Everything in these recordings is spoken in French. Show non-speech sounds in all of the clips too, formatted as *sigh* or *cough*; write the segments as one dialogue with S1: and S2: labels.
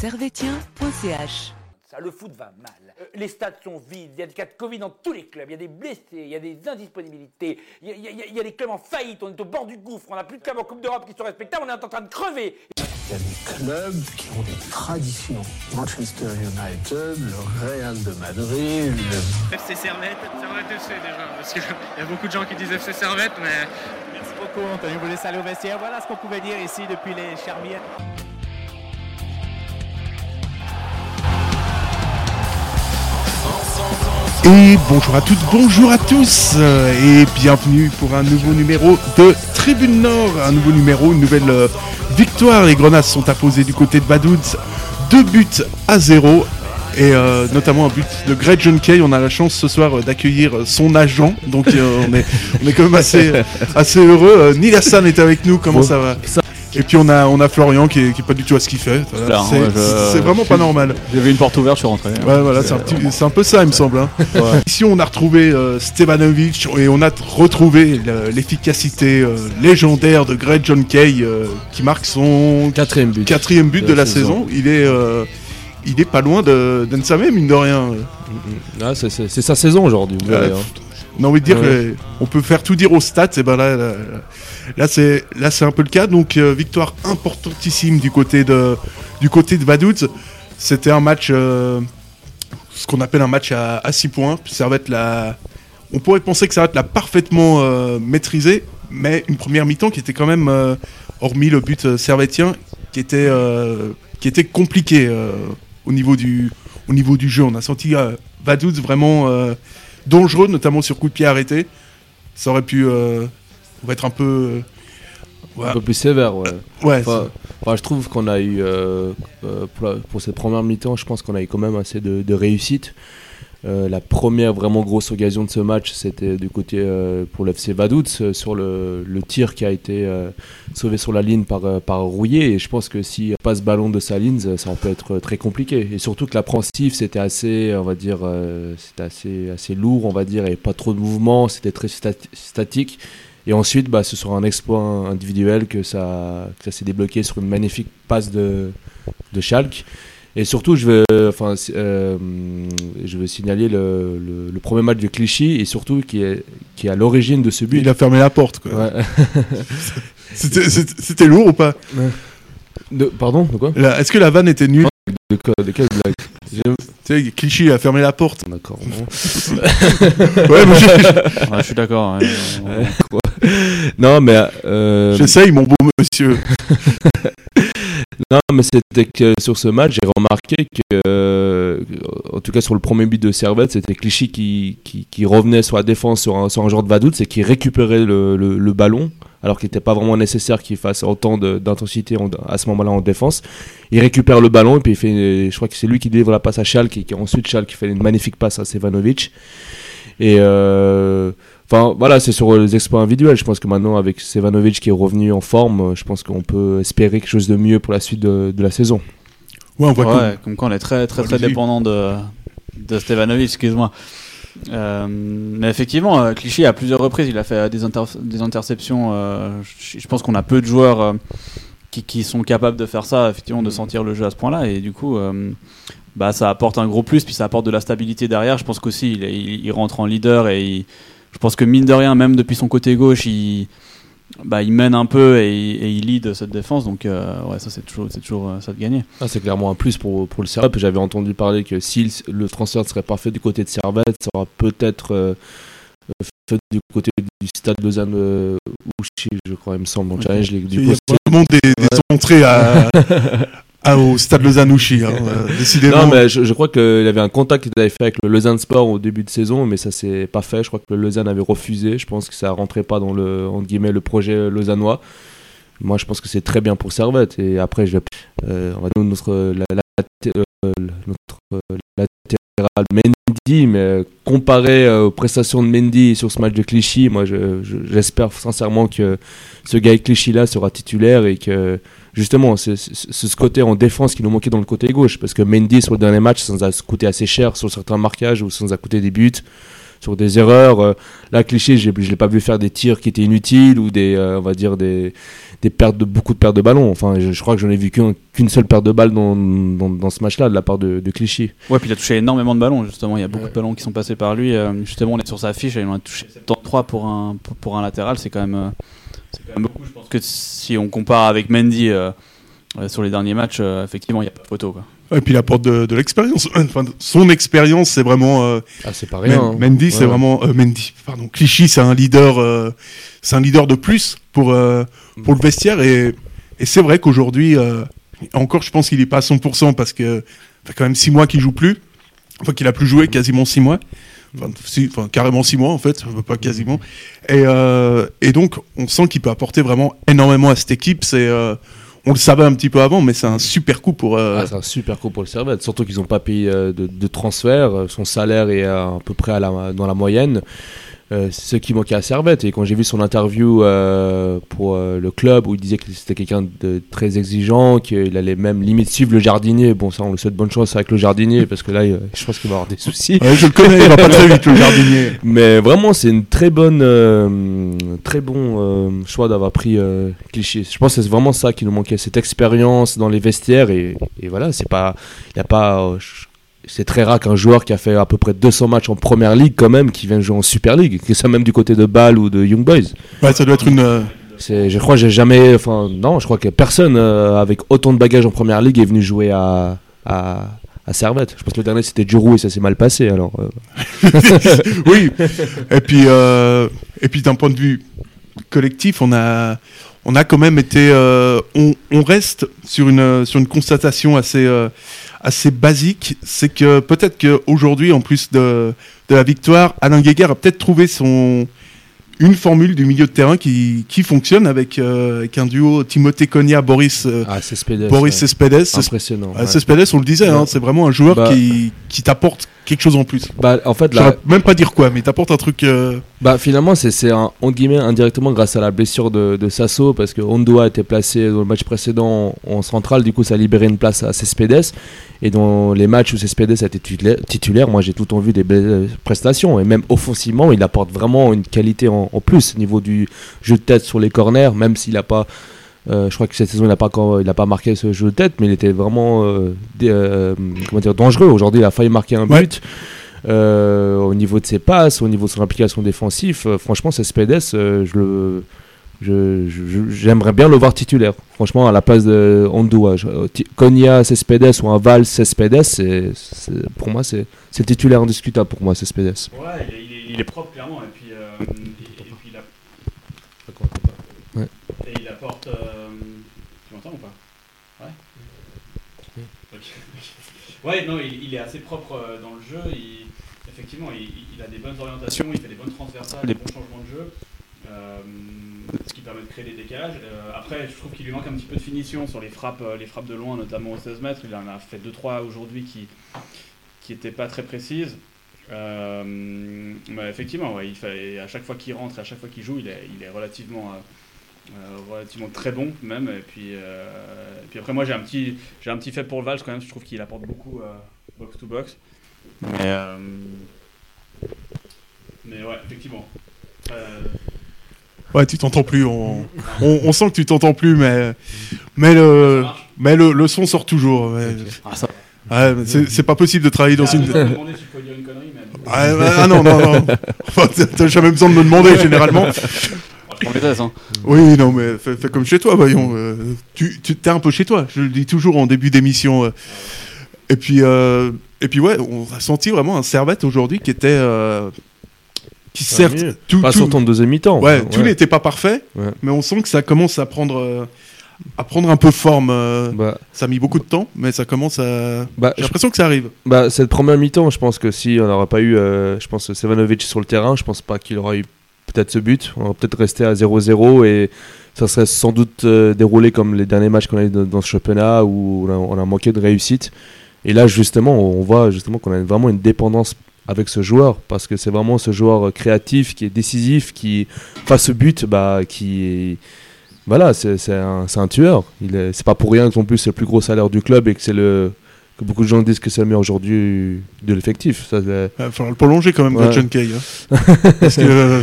S1: servetien.ch.
S2: Ça, le foot va mal. Les stades sont vides, il y a des cas de Covid dans tous les clubs, il y a des blessés, il y a des indisponibilités, il y a, il y a- il y a des clubs en faillite, on est au bord du gouffre, on n'a plus de clubs en Coupe d'Europe qui sont respectables, on est en train de crever.
S3: Il y a des clubs qui ont des traditions. Manchester United, le Real de Madrid, le
S4: FC Servette, Servette FC déjà, parce qu'il y a beaucoup de gens qui disent FC Servette, mais
S5: Merci beaucoup, Anthony. Vous laissez aller au vestiaire. Voilà ce qu'on pouvait dire ici depuis les Charmières.
S6: Et bonjour à toutes, bonjour à tous euh, et bienvenue pour un nouveau numéro de Tribune Nord, un nouveau numéro, une nouvelle euh, victoire. Les Grenades sont apposées du côté de Vaduz, deux buts à zéro et euh, notamment un but de Greg John Kay. On a la chance ce soir euh, d'accueillir son agent, donc euh, on, est, on est quand même assez, assez heureux. Neil Hassan est avec nous, comment
S7: Bon,
S6: ça va?
S7: ça-
S6: Et puis on a, on a Florian qui est, qui est pas du tout à ce qu'il fait. Voilà, c'est
S7: ouais, je-
S6: c'est vraiment pas normal.
S7: J'ai vu une porte ouverte, je suis rentré.
S6: Ouais, voilà, c'est un, peu ça, il me semble. hein. Ici, on a retrouvé euh, Stevanovic et on a retrouvé le- l'efficacité euh, légendaire de Greg John Kay euh, qui marque son
S7: Quatrième but.
S6: quatrième but de, la saison. Il est, euh, il est pas loin de d'Ensame, mine de rien.
S7: Ah, c'est- sa saison aujourd'hui. vous
S6: Euh,
S7: hein.
S6: On dire
S7: Ouais.
S6: peut faire tout dire aux stats, et ben là, là, là, c'est là c'est un peu le cas. Donc euh, victoire importantissime du côté de du côté de Vaduz. C'était un match, euh, ce qu'on appelle un match à 6 points. L'a, on pourrait penser que Servette l'a parfaitement euh, maîtrisé, mais une première mi-temps qui était quand même, hormis le but servettien, qui était qui était compliqué au niveau du au niveau du jeu. On a senti Vaduz vraiment dangereux, notamment sur coup de pied arrêté. Ça aurait pu euh, être un peu. euh,
S7: Un peu plus sévère, ouais.
S6: ouais,
S7: Enfin, enfin, je trouve qu'on a eu, euh, euh, pour, la- pour cette première mi-temps, je pense qu'on a eu quand même assez de, de réussite. Euh, la première vraiment grosse occasion de ce match, c'était du côté euh, pour l'FC Vaduz, euh, sur le, tir qui a été sauvé sur la ligne par, par Rouillet. Et je pense que si passe ce ballon de sa ligne, ça peut être très compliqué. Et surtout que l'appréhensif, c'était assez, on va dire, c'était assez, assez lourd, on va dire, et pas trop de mouvement, c'était très stat- statique. Et ensuite, bah, ce sera un exploit individuel que ça, que ça s'est débloqué sur une magnifique passe de, de Schalke. Et surtout, je veux, enfin, euh, je veux signaler le, le- le premier match de Clichy et surtout qui est, qui est à l'origine de ce but.
S6: il a fermé la porte. quoi.
S7: Ouais. *laughs*
S6: C'était- lourd ou pas?
S7: De- pardon, de quoi?
S6: Là, Est-ce que la vanne était nulle?
S7: De quoi De quelle blague? J'ai-
S6: Tu sais, Clichy il a fermé la porte.
S7: D'accord. *laughs*
S6: Ouais, moi, j'ai-
S8: Ouais, je suis d'accord. ouais. *laughs*
S7: non, mais euh,
S6: j'essaye, mon beau monsieur.
S7: Non, mais c'était que sur ce match, j'ai remarqué que, euh, en tout cas sur le premier but de Servette, c'était Clichy qui, qui, qui revenait sur la défense sur un, sur un joueur de Vaduz et qui récupérait le, le, ballon, alors qu'il n'était pas vraiment nécessaire qu'il fasse autant d'intensité en- à ce moment-là en défense. Il récupère le ballon et puis il fait, je crois que c'est lui qui délivre la passe à Schalke et qui ensuite Schalke fait une magnifique passe à Sevanovic. Et euh, Enfin voilà, c'est sur les exploits individuels. Je pense que maintenant, avec Sevanovic qui est revenu en forme, euh, je pense qu'on peut espérer quelque chose de mieux pour la suite de, de la saison.
S6: Ouais, on voit
S8: Ouais, comme quoi on est très très très dépendant de, de Stevanovic, excuse-moi. Euh, mais effectivement, euh, Clichy à plusieurs reprises, il a fait des, inter- des interceptions. euh, je, je pense qu'on a peu de joueurs euh, qui, qui sont capables de faire ça, effectivement, de sentir le jeu à ce point-là. Et du coup, euh, bah, ça apporte un gros plus, puis ça apporte de la stabilité derrière. Je pense qu'aussi, il, il, il rentre en leader et il- je pense que mine de rien, même depuis son côté gauche, il, bah, il mène un peu et, il- et il lead cette défense. Donc, euh, ouais, ça, c'est toujours, c'est toujours euh, ça de gagner.
S7: Ah, c'est clairement un plus pour, pour le Servette. J'avais entendu parler que si le, transfert serait parfait du côté de Servette, ça aura peut-être euh, fait du côté du stade Lausanne euh, Ouchy, je crois, il me semble, en Challenge League. Du
S6: Il y a
S7: c'est-
S6: vraiment des, des entrées à, *laughs* à- au stade Lausanne-Ouchy, hein, euh, *laughs* décidément.
S7: Non, mais je, je crois qu'il y avait un contact qu'il avait fait avec le Lausanne Sport au début de saison, mais ça s'est pas fait. Je crois que le Lausanne avait refusé. Je pense que ça rentrait pas dans le, entre guillemets, le projet lausannois. Moi, je pense que c'est très bien pour Servette. Et après, je vais, euh, on va dire notre, la, la- euh, notre euh, latéral Mendy, mais comparé euh, aux prestations de Mendy sur ce match de Clichy, moi, je- je- j'espère sincèrement que ce gars Clichy là sera titulaire et que justement, c'est ce côté en défense qui nous manquait dans le côté gauche. Parce que Mendy, sur le dernier match, ça nous a coûté assez cher sur certains marquages ou ça nous a coûté des buts. sur des erreurs. Euh, là, cliché, j'ai- je l'ai pas vu faire des tirs qui étaient inutiles ou des, euh, on va dire des, des pertes de beaucoup de pertes de ballon. Enfin, je, je crois que j'en ai vu qu'un- qu'une seule perte de balle dans, dans, dans ce match-là de la part de, de Clichy.
S8: Ouais, puis il a touché énormément de ballons, justement. Il y a beaucoup de ballons qui sont passés par lui. Euh, justement, on est sur sa fiche et il en a touché 73 pour un, pour, pour un latéral. C'est quand, même, euh, c'est quand même beaucoup. Je pense que si on compare avec Mendy euh, euh, sur les derniers matchs, euh, effectivement, il n'y a pas de photo. Quoi.
S6: Et puis il apporte de, de l'expérience. *clears throat* Enfin, son expérience, c'est vraiment. euh,
S7: Ah, c'est pas rien. hein.
S6: Men- Mendy, c'est vraiment. euh, Mendy, pardon. Clichy, c'est un leader. euh, c'est un leader de plus pour euh, pour le vestiaire et et c'est vrai qu'aujourd'hui, euh, encore, je pense qu'il est pas à 100% parce que ça fait quand même six mois qu'il joue plus. Enfin, qu'il a plus joué quasiment six mois. Carrément six mois en fait, *laughs* pas quasiment. Et, euh, et donc, on sent qu'il peut apporter vraiment énormément à cette équipe. C'est, euh, on le savait un petit peu avant, mais c'est un super coup pour. euh,
S7: Ah, c'est un super coup pour le Servette, surtout qu'ils n'ont pas payé de, transfert. Son salaire est à, peu près dans la moyenne. Euh, ce qui manquait à Servette. Et quand j'ai vu son interview euh, pour euh, le club où il disait que c'était quelqu'un de très exigeant, qu'il allait même limite suivre le jardinier. Bon, ça, on le souhaite bonne chance avec le jardinier parce que là, je pense qu'il va avoir des soucis.
S6: ouais, je le connais, il va pas très vite le *laughs* jardinier.
S7: Mais vraiment, c'est une très bonne, très bon choix d'avoir pris Clichy. Je pense que c'est vraiment ça qui nous manquait, cette expérience dans les vestiaires et, et voilà, c'est pas, il y a pas, je- c'est très rare qu'un joueur qui a fait à peu près 200 matchs en première ligue quand même, qui vient jouer en Super League, que ça même du côté de Bâle ou de Young Boys.
S6: Ouais, ça doit être une. euh,
S7: C'est, je crois, que j'ai jamais, enfin non, je crois que personne euh, avec autant de bagages en première ligue est venu jouer à, à, à Servette. Je pense que le dernier c'était Giroud et ça s'est mal passé. Alors, euh, *laughs*
S6: oui. *laughs* Et puis, euh, et puis d'un point de vue collectif, on a, on a quand même été, on, on reste sur une, sur une constatation assez, assez basique, c'est que peut-être qu'aujourd'hui, en plus de, de la victoire, Alain Guéguer a peut-être trouvé son une formule du milieu de terrain qui, qui fonctionne avec, euh, avec un duo Timothée Cogna Boris euh,
S7: ah, Cespedes,
S6: Boris
S7: ouais.
S6: Cespedes. Ces-
S7: impressionnant.
S6: ah,
S7: ouais.
S6: Cespedes, on le disait, hein, c'est vraiment un joueur
S7: Bah-
S6: qui, qui t'apporte quelque chose en plus.
S7: Bah, en fait, là,
S6: même pas dire quoi, mais il t'apporte un truc. euh,
S7: bah, finalement, c'est, c'est un, entre guillemets, indirectement grâce à la blessure de, de Sasso, parce que Ondoa était placé dans le match précédent en, en centrale, du coup, ça a libéré une place à Cespedes. Et dans les matchs où Cespedes a été titulaire, titulaire, moi, j'ai tout le temps vu des belles prestations. Et même offensivement, il apporte vraiment une qualité en, en plus, au niveau du jeu de tête sur les corners, même s'il n'a pas. Euh, je crois que cette saison, il n'a pas, encore- il a pas marqué ce jeu de tête, mais il était vraiment euh, dé- euh, comment dire, dangereux. Aujourd'hui, il a failli marquer un
S6: Ouais.
S7: but. Euh, au niveau de ses passes, au niveau de son implication défensive, euh, franchement, Cespedes, euh, je le, je- je- j'aimerais bien le voir titulaire. Franchement, à la place de Ti- Konya Cespedes ou un Val Cespedes, c'est, c'est- pour moi, c'est, titulaire indiscutable pour moi, Cespedes.
S8: Ouais, il est, il est- il est propre, clairement. Et puis, euh, et, et puis il, a-
S7: Ouais.
S8: et il apporte. euh, Tu m'entends ou pas Ouais. Ok. Ouais, non, il, il est assez propre euh, dans le jeu. Il, effectivement, il, il a des bonnes orientations, il fait des bonnes transversales, des bons changements de jeu. euh, ce qui permet de créer des décalages. Euh, après, je trouve qu'il lui manque un petit peu de finition sur les frappes, les frappes de loin, notamment au 16 mètres. Il en a fait 2-3 aujourd'hui qui qui n'étaient pas très précises. Euh, bah, effectivement, ouais, il fait, à chaque fois qu'il rentre, et à chaque fois qu'il joue, il est, il est relativement, relativement très bon même. Et puis, euh, et puis après, moi j'ai un petit, j'ai un petit fait pour le Valls quand même. Je trouve qu'il apporte beaucoup euh, box to box. Mais, euh, mais ouais, effectivement. Euh,
S6: Ouais, tu t'entends plus. On, on, on sent que tu t'entends plus, mais, mais, le, mais le, le son sort toujours.
S8: Ah, ça.
S6: Ouais, c'est c'est pas possible de travailler dans
S8: Ah,
S6: une.
S8: je me demandais si je pouvais dire une connerie, mais.
S6: Ah, ah non, non, non. *laughs* Enfin, t'as jamais besoin de me demander, généralement.
S8: Les hein.
S6: Oui, non, mais fais, fais comme chez toi, voyons. euh, tu tu t'es un peu chez toi, je le dis toujours en début d'émission. euh. Et puis, euh, et puis ouais, on a senti vraiment un servette aujourd'hui qui était. euh, qui certes.
S7: mieux.
S6: Tout,
S7: Pas
S6: tout-
S7: sur ton deuxième mi-temps.
S6: Ouais, tout n'était pas parfait,
S7: Ouais.
S6: mais on sent que ça commence à prendre, euh, à prendre un peu forme. euh,
S7: Bah,
S6: Ça a mis beaucoup de temps, mais ça commence à.
S7: bah,
S6: J'ai l'impression que ça arrive.
S7: Bah, cette première mi-temps, je pense que si on n'aurait pas eu, euh, je pense, Sevanovic sur le terrain, je pense pas qu'il aurait eu peut-être ce but. On aurait peut-être resté à 0-0 et ça serait sans doute euh, déroulé comme les derniers matchs qu'on a eu dans, ce championnat où on a, manqué de réussite. Et là, justement, on voit justement qu'on a vraiment une dépendance avec ce joueur parce que c'est vraiment ce joueur créatif qui est décisif, qui face au but, bah, qui voilà, c'est un, un tueur. C'est pas pour rien que non plus c'est le plus gros salaire du club et que c'est le que beaucoup de gens disent que c'est le meilleur aujourd'hui de l'effectif. Ça,
S6: Il va falloir le prolonger quand même,
S7: Ouais.
S6: John Kay. hein. *laughs* parce que. euh,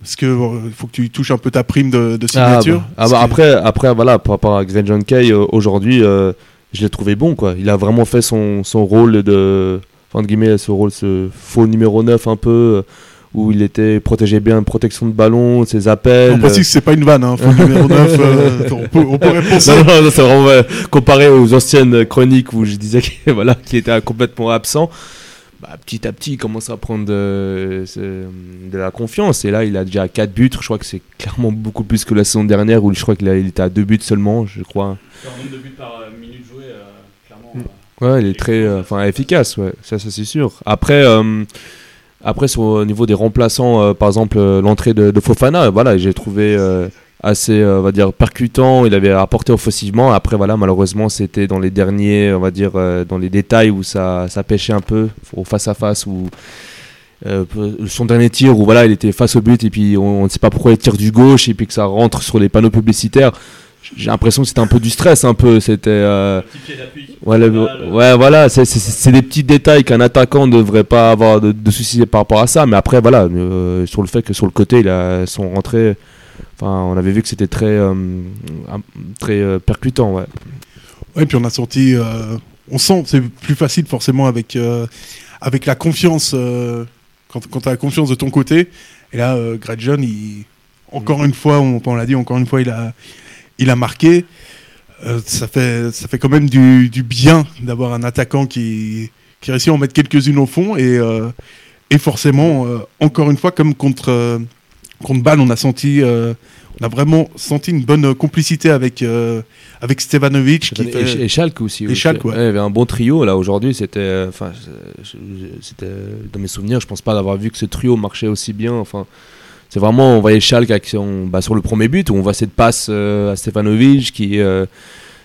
S6: parce que bon, il faut que tu touches un peu ta prime de, de
S7: Ah,
S6: signature.
S7: bah, ah
S6: Parce
S7: bah, après, après, voilà, par rapport à Greg John Kay, euh, aujourd'hui, euh, je l'ai trouvé bon, quoi. Il a vraiment fait son, son rôle de, enfin, de guillemets, ce rôle, ce faux numéro 9 un peu, euh, où il était protégé bien, protection de ballon, ses appels.
S6: On précise que c'est pas une vanne, hein, faut le numéro 9. euh, *laughs* on, peut- on pourrait penser.
S7: Non, non, non, c'est vraiment ouais, comparé aux anciennes chroniques où je disais qu'il *laughs* voilà, qu'il était complètement absent. Bah, petit à petit, il commence à prendre de, c'est- de la confiance. Et là, il a déjà 4 buts. Je crois que c'est clairement beaucoup plus que la saison dernière où je crois qu'il était à 2 buts seulement, je crois.
S8: En nombre de buts par euh, minute jouée, euh, clairement.
S7: Ouais, il est très euh, enfin, efficace, ouais. ça, ça c'est sûr. Après, euh, après sur, au niveau des remplaçants, euh, par exemple, euh, l'entrée de, Fofana, voilà, j'ai trouvé euh, assez, euh, va dire, percutant. Il avait apporté offensivement. Après, voilà, malheureusement, c'était dans les derniers, on va dire, euh, dans les détails où ça, ça pêchait un peu, au face à face, euh, son dernier tir où voilà il était face au but et puis on ne sait pas pourquoi il tire du gauche et puis que ça rentre sur les panneaux publicitaires j'ai l'impression que c'était un peu du stress un peu c'était euh, Ouais, le- ouais, voilà, c'est- des petits détails qu'un attaquant ne devrait pas avoir de, de soucis par rapport à ça. Mais après, voilà, euh, sur le fait que sur le côté, il a son rentrée. Enfin, on avait vu que c'était très, euh, très euh, percutant. Ouais.
S6: Ouais, puis on a senti. euh, on sent, c'est plus facile forcément avec, euh, avec la confiance. euh, quand quand tu as la confiance de ton côté. Et là, euh, Greg John, il, encore une fois, on, on l'a dit, encore une fois, il a, il a marqué. Euh, ça, fait, ça fait quand même du, du bien d'avoir un attaquant qui, qui réussit à en mettre quelques-unes au fond. Et, euh, et forcément, euh, encore une fois, comme contre, contre Bâle, on a senti. on a vraiment senti une bonne complicité avec, avec Stevanovic. Qui
S7: Et,
S6: fait...
S7: et Schalke aussi.
S6: Et
S7: oui.
S6: Schalke, ouais.
S7: il y avait un bon trio là aujourd'hui. C'était, enfin, dans mes souvenirs. Je pense pas d'avoir vu que ce trio marchait aussi bien. Enfin, c'est vraiment, on voyait Schalke son- bah, sur le premier but où on voit cette passe euh, à Stefanovic qui, euh,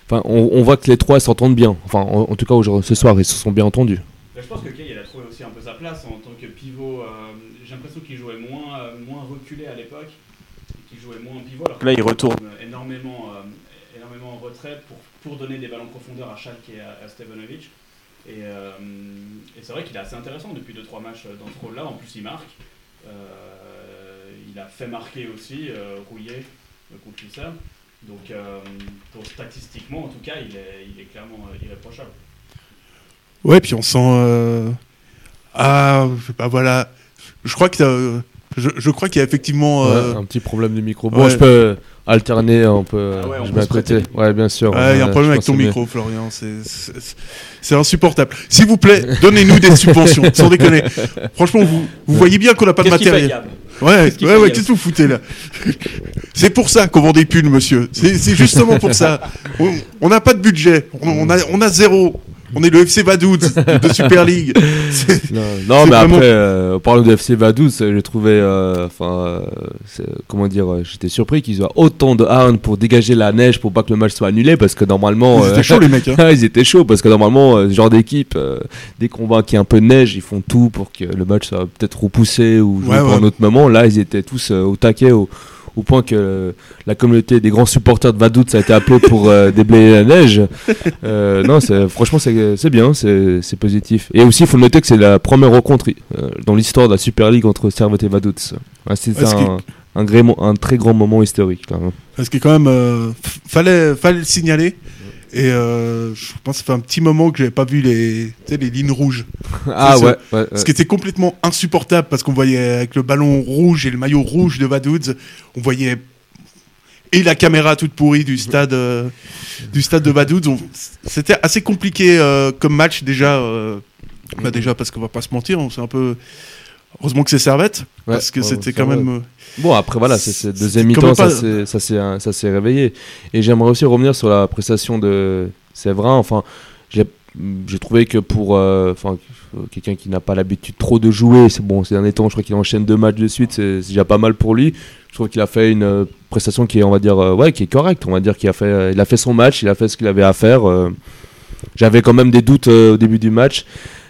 S7: enfin, on, on voit que les trois s'entendent bien. Enfin, en, en tout cas aujourd'hui, ce soir, ils se sont bien entendus.
S8: je pense que Kay il a trouvé aussi un peu sa place en tant que pivot. euh, J'ai l'impression qu'il jouait moins, euh, moins reculé à l'époque, et qu'il jouait moins en pivot. Alors que là, il retourne énormément, euh, énormément en retrait pour, pour donner des ballons de profondeur à Schalke et à, à Stevanovic. Et, euh, et c'est vrai qu'il est assez intéressant depuis 2-3 matchs dans ce rôle-là. En plus, il marque. Euh, il a fait marquer aussi euh, Rouillet euh, contre Lucerne. Donc, euh, statistiquement, en tout cas, il est, il est clairement euh, irréprochable.
S6: Ouais, puis on sent. euh, Ah, bah voilà. Je crois que euh, je, je crois qu'il y a effectivement. euh,
S7: Ouais, un petit problème de micro. Bon,
S6: ouais.
S7: je peux alterner, on peut.
S8: Ah ouais, on
S7: je
S8: peut
S7: mets à côté. Ouais, bien sûr.
S6: ouais, il y a un
S7: Ouais,
S6: problème avec ton micro, Florian. C'est- insupportable. S'il vous plaît, donnez-nous des subventions, sans déconner. Franchement, vous, vous voyez bien qu'on n'a pas de matériel. Ouais, ouais, ouais, qu'est-ce que vous foutez là? C'est pour ça qu'on vend des pulls, monsieur. C'est justement pour ça. On- On n'a pas de budget. On, on a, on a zéro. On est le FC Vaduz de Super League. *laughs*
S7: Non, mais
S6: vraiment-
S7: après, euh, en parlant de FC Vaduz, euh, j'ai trouvé, euh, enfin, euh, c'est- comment dire, euh, j'étais surpris qu'ils aient autant de harnes pour dégager la neige pour pas que le match soit annulé, parce que normalement,
S6: Ils
S7: euh,
S6: étaient chauds, les mecs. hein. *laughs*
S7: Ils étaient chauds parce que normalement, euh, ce genre d'équipe, euh, dès qu'on voit qu'il y a un peu de neige, ils font tout pour que le match soit peut-être repoussé ou joué
S6: Ouais,
S7: pour
S6: ouais.
S7: un autre moment. Là, ils étaient tous euh, au taquet, au, au point que euh, la communauté des grands supporters de Vaduz a été appelée pour euh, *laughs* déblayer la neige. Euh, non, franchement, c'est bien, c'est positif. Et aussi, il faut noter que c'est la première rencontre dans l'histoire de la Super League entre Servette et Vaduz. Ouais, c'est un, un, très grand moment historique. Là, hein.
S6: Parce que quand même, fallait, fallait le signaler? Et euh, je pense que ça fait un petit moment que j'avais pas vu les, les lignes rouges. *laughs*
S7: Ah ouais, ouais, ouais.
S6: Ce qui était complètement insupportable parce qu'on voyait avec le ballon rouge et le maillot rouge de Vaduz, on voyait et la caméra toute pourrie du stade euh, du stade de. On- C'était assez compliqué euh, comme match déjà. bah déjà parce qu'on va pas se mentir, on- c'est un peu heureusement que c'est Servette
S7: Ouais,
S6: parce que
S7: ouais,
S6: c'était quand même. euh,
S7: Bon, après, voilà, c'est deuxième mi-temps, ça s'est- ça s'est réveillé. Et j'aimerais aussi revenir sur la prestation de Séverin. Enfin, j'ai trouvé que pour euh, quelqu'un qui n'a pas l'habitude trop de jouer, c'est bon, ces derniers temps, je crois qu'il enchaîne deux matchs de suite, c'est c'est déjà pas mal pour lui. Je trouve qu'il a fait une euh, prestation qui est, on va dire, euh, ouais, qui est correcte. On va dire qu'il a fait, il a fait son match, il a fait ce qu'il avait à faire. euh. J'avais quand même des doutes au début du match.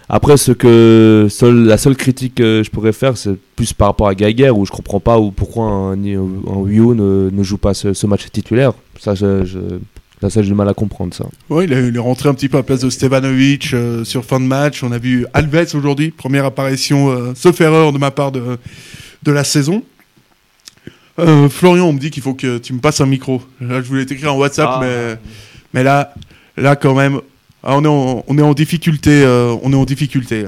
S7: Après, ce que seul, la seule critique que je pourrais faire, c'est plus par rapport à Geiger, où je comprends pas où, pourquoi un, un Wio ne, ne joue pas ce, ce match titulaire. Ça, je, je- Là, ça, j'ai du mal à comprendre ça.
S6: Est, il est rentré un petit peu à la place de Stevanovic euh, sur fin de match. On a vu Alves aujourd'hui, première apparition, euh, sauf erreur de ma part de, de la saison. Euh, Florian, on me dit qu'il faut que tu me passes un micro. Là, je voulais t'écrire en WhatsApp,
S8: Ah.
S6: mais, mais là, là quand même, ah, on, est en, on est en difficulté. euh, on est en difficulté.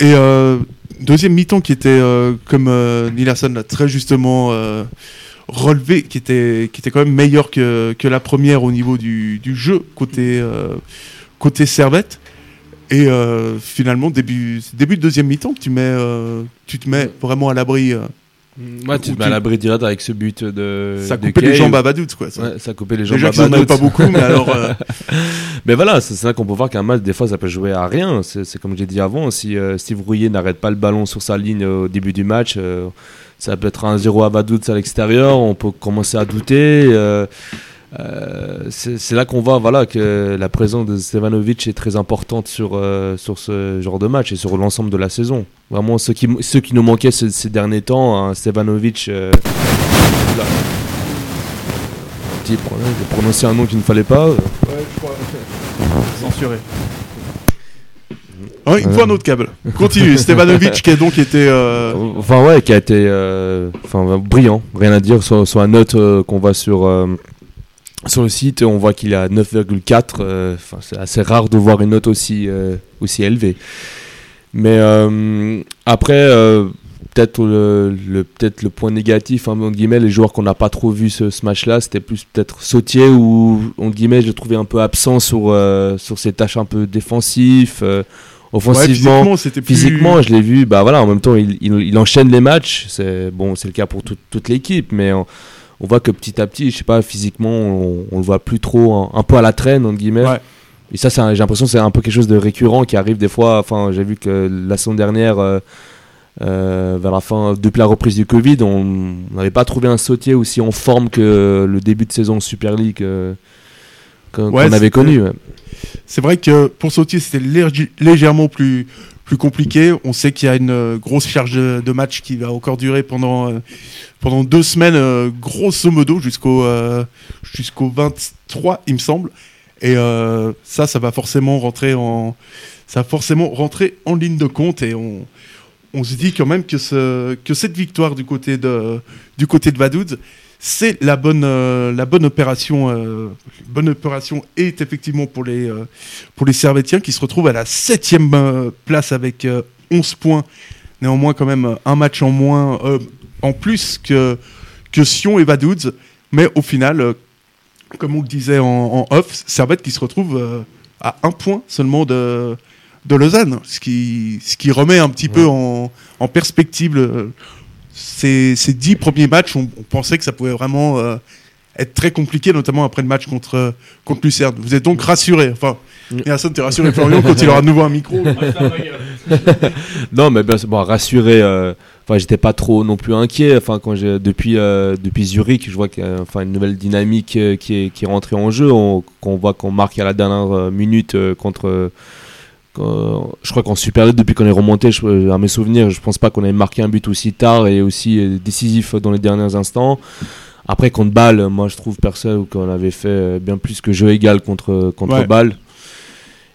S6: Et euh, deuxième mi-temps qui était, euh, comme Nielsen l'a très justement relevé, qui était, qui était quand même meilleur que, que la première au niveau du, du jeu côté, côté Servette. Et finalement, début, début de deuxième mi-temps, tu, tu te mets vraiment à l'abri. Euh,
S7: Ouais, tu te mets à l'abri direct avec ce but de.
S6: ça coupait les jambes à Badout, quoi. Ça.
S7: Ouais, ça coupait les jambes
S6: Déjà
S7: à Badout.
S6: pas beaucoup, mais alors. euh, *laughs*
S7: Mais voilà, c'est là qu'on peut voir qu'un match, des fois, ça peut jouer à rien. C'est c'est comme j'ai dit avant, si euh, Steve Rouillet n'arrête pas le ballon sur sa ligne au début du match, euh, ça peut être un 0 à Vaduz à l'extérieur, on peut commencer à douter. Euh, euh, c'est c'est là qu'on voit voilà, que la présence de Stevanovic est très importante sur, euh, sur ce genre de match et sur l'ensemble de la saison. Vraiment, ce qui, ce qui nous manquait ces, ces derniers temps, hein, Stevanovic. euh. Petit problème, J'ai prononcé un nom qu'il ne fallait pas. euh,
S8: Censuré.
S6: ouais, il me faut un autre câble. Continue. Stevanovic, *laughs* qui a donc été. euh,
S7: Enfin ouais, qui a été euh, enfin, brillant, rien à dire sur, sur la note euh, qu'on voit sur, euh, sur le site, on voit qu'il a 9,4, euh, c'est assez rare de voir une note aussi, euh, aussi élevée. Mais euh, après, euh, peut-être le, le, peut le point négatif, hein, entre guillemets, les joueurs qu'on n'a pas trop vu ce, ce match-là, c'était plus peut-être Sautier où, entre guillemets, je le trouvais un peu absent sur, sur ses tâches un peu défensives,
S6: ouais,
S7: offensivement.
S6: physiquement, c'était plus.
S7: Physiquement, je l'ai vu, bah voilà, en même temps, il, il, il enchaîne les matchs. C'est bon, c'est le cas pour tout- toute l'équipe, mais on voit que petit à petit, je sais pas, physiquement, on, on le voit plus trop, un, un peu à la traîne entre guillemets.
S6: Ouais.
S7: Et ça, j'ai l'impression que c'est un peu quelque chose de récurrent qui arrive des fois. Enfin, j'ai vu que la saison dernière, euh, euh, vers la fin, depuis la reprise du Covid, on n'avait pas trouvé un sautier aussi en forme que le début de saison Super League euh, qu'on
S6: Ouais,
S7: avait connu. ouais.
S6: C'est vrai que pour Sautier, c'était lég- légèrement plus, plus compliqué. On sait qu'il y a une euh, grosse charge de, match qui va encore durer pendant, euh, pendant deux semaines, euh, grosso modo, jusqu'au jusqu'au 23, il me semble. Et ça, ça va forcément rentrer en, ça forcément rentrer en ligne de compte. Et on, on se dit quand même que, ce, que cette victoire du côté de, du côté de Vaduz, c'est la bonne, euh, la bonne opération. euh, bonne opération est effectivement pour les, euh, pour les Servétiens qui se retrouvent à la septième euh, place avec euh, 11 points. Néanmoins, quand même, un match en moins, euh, en plus que, que Sion et Vaduz. Mais au final, euh, comme on le disait en, en off, Servette qui se retrouve euh, à un point seulement de, de Lausanne, ce qui, ce qui remet un petit peu en, en perspective euh, ces, ces dix premiers matchs. On, on pensait que ça pouvait vraiment euh, être très compliqué, notamment après le match contre, euh, contre Lucerne. Vous êtes donc rassuré. Enfin. Personne t'es rassuré, Florian, quand il aura de nouveau un micro. *laughs*
S7: Non, mais bien, bon, rassuré. euh, Enfin, j'étais pas trop non plus inquiet. Enfin, quand j'ai depuis euh, depuis Zurich, je vois qu'il y a enfin une nouvelle dynamique euh, qui est qui est rentrée en jeu. On, qu'on voit qu'on marque à la dernière minute euh, contre. Euh, je crois qu'en Super League, depuis qu'on est remonté, je, à mes souvenirs, je pense pas qu'on ait marqué un but aussi tard et aussi euh, décisif dans les derniers instants. Après, contre Bâle, moi je trouve perso qu'on avait fait euh, bien plus que jeu égal contre, contre
S6: Ouais.
S7: Bâle.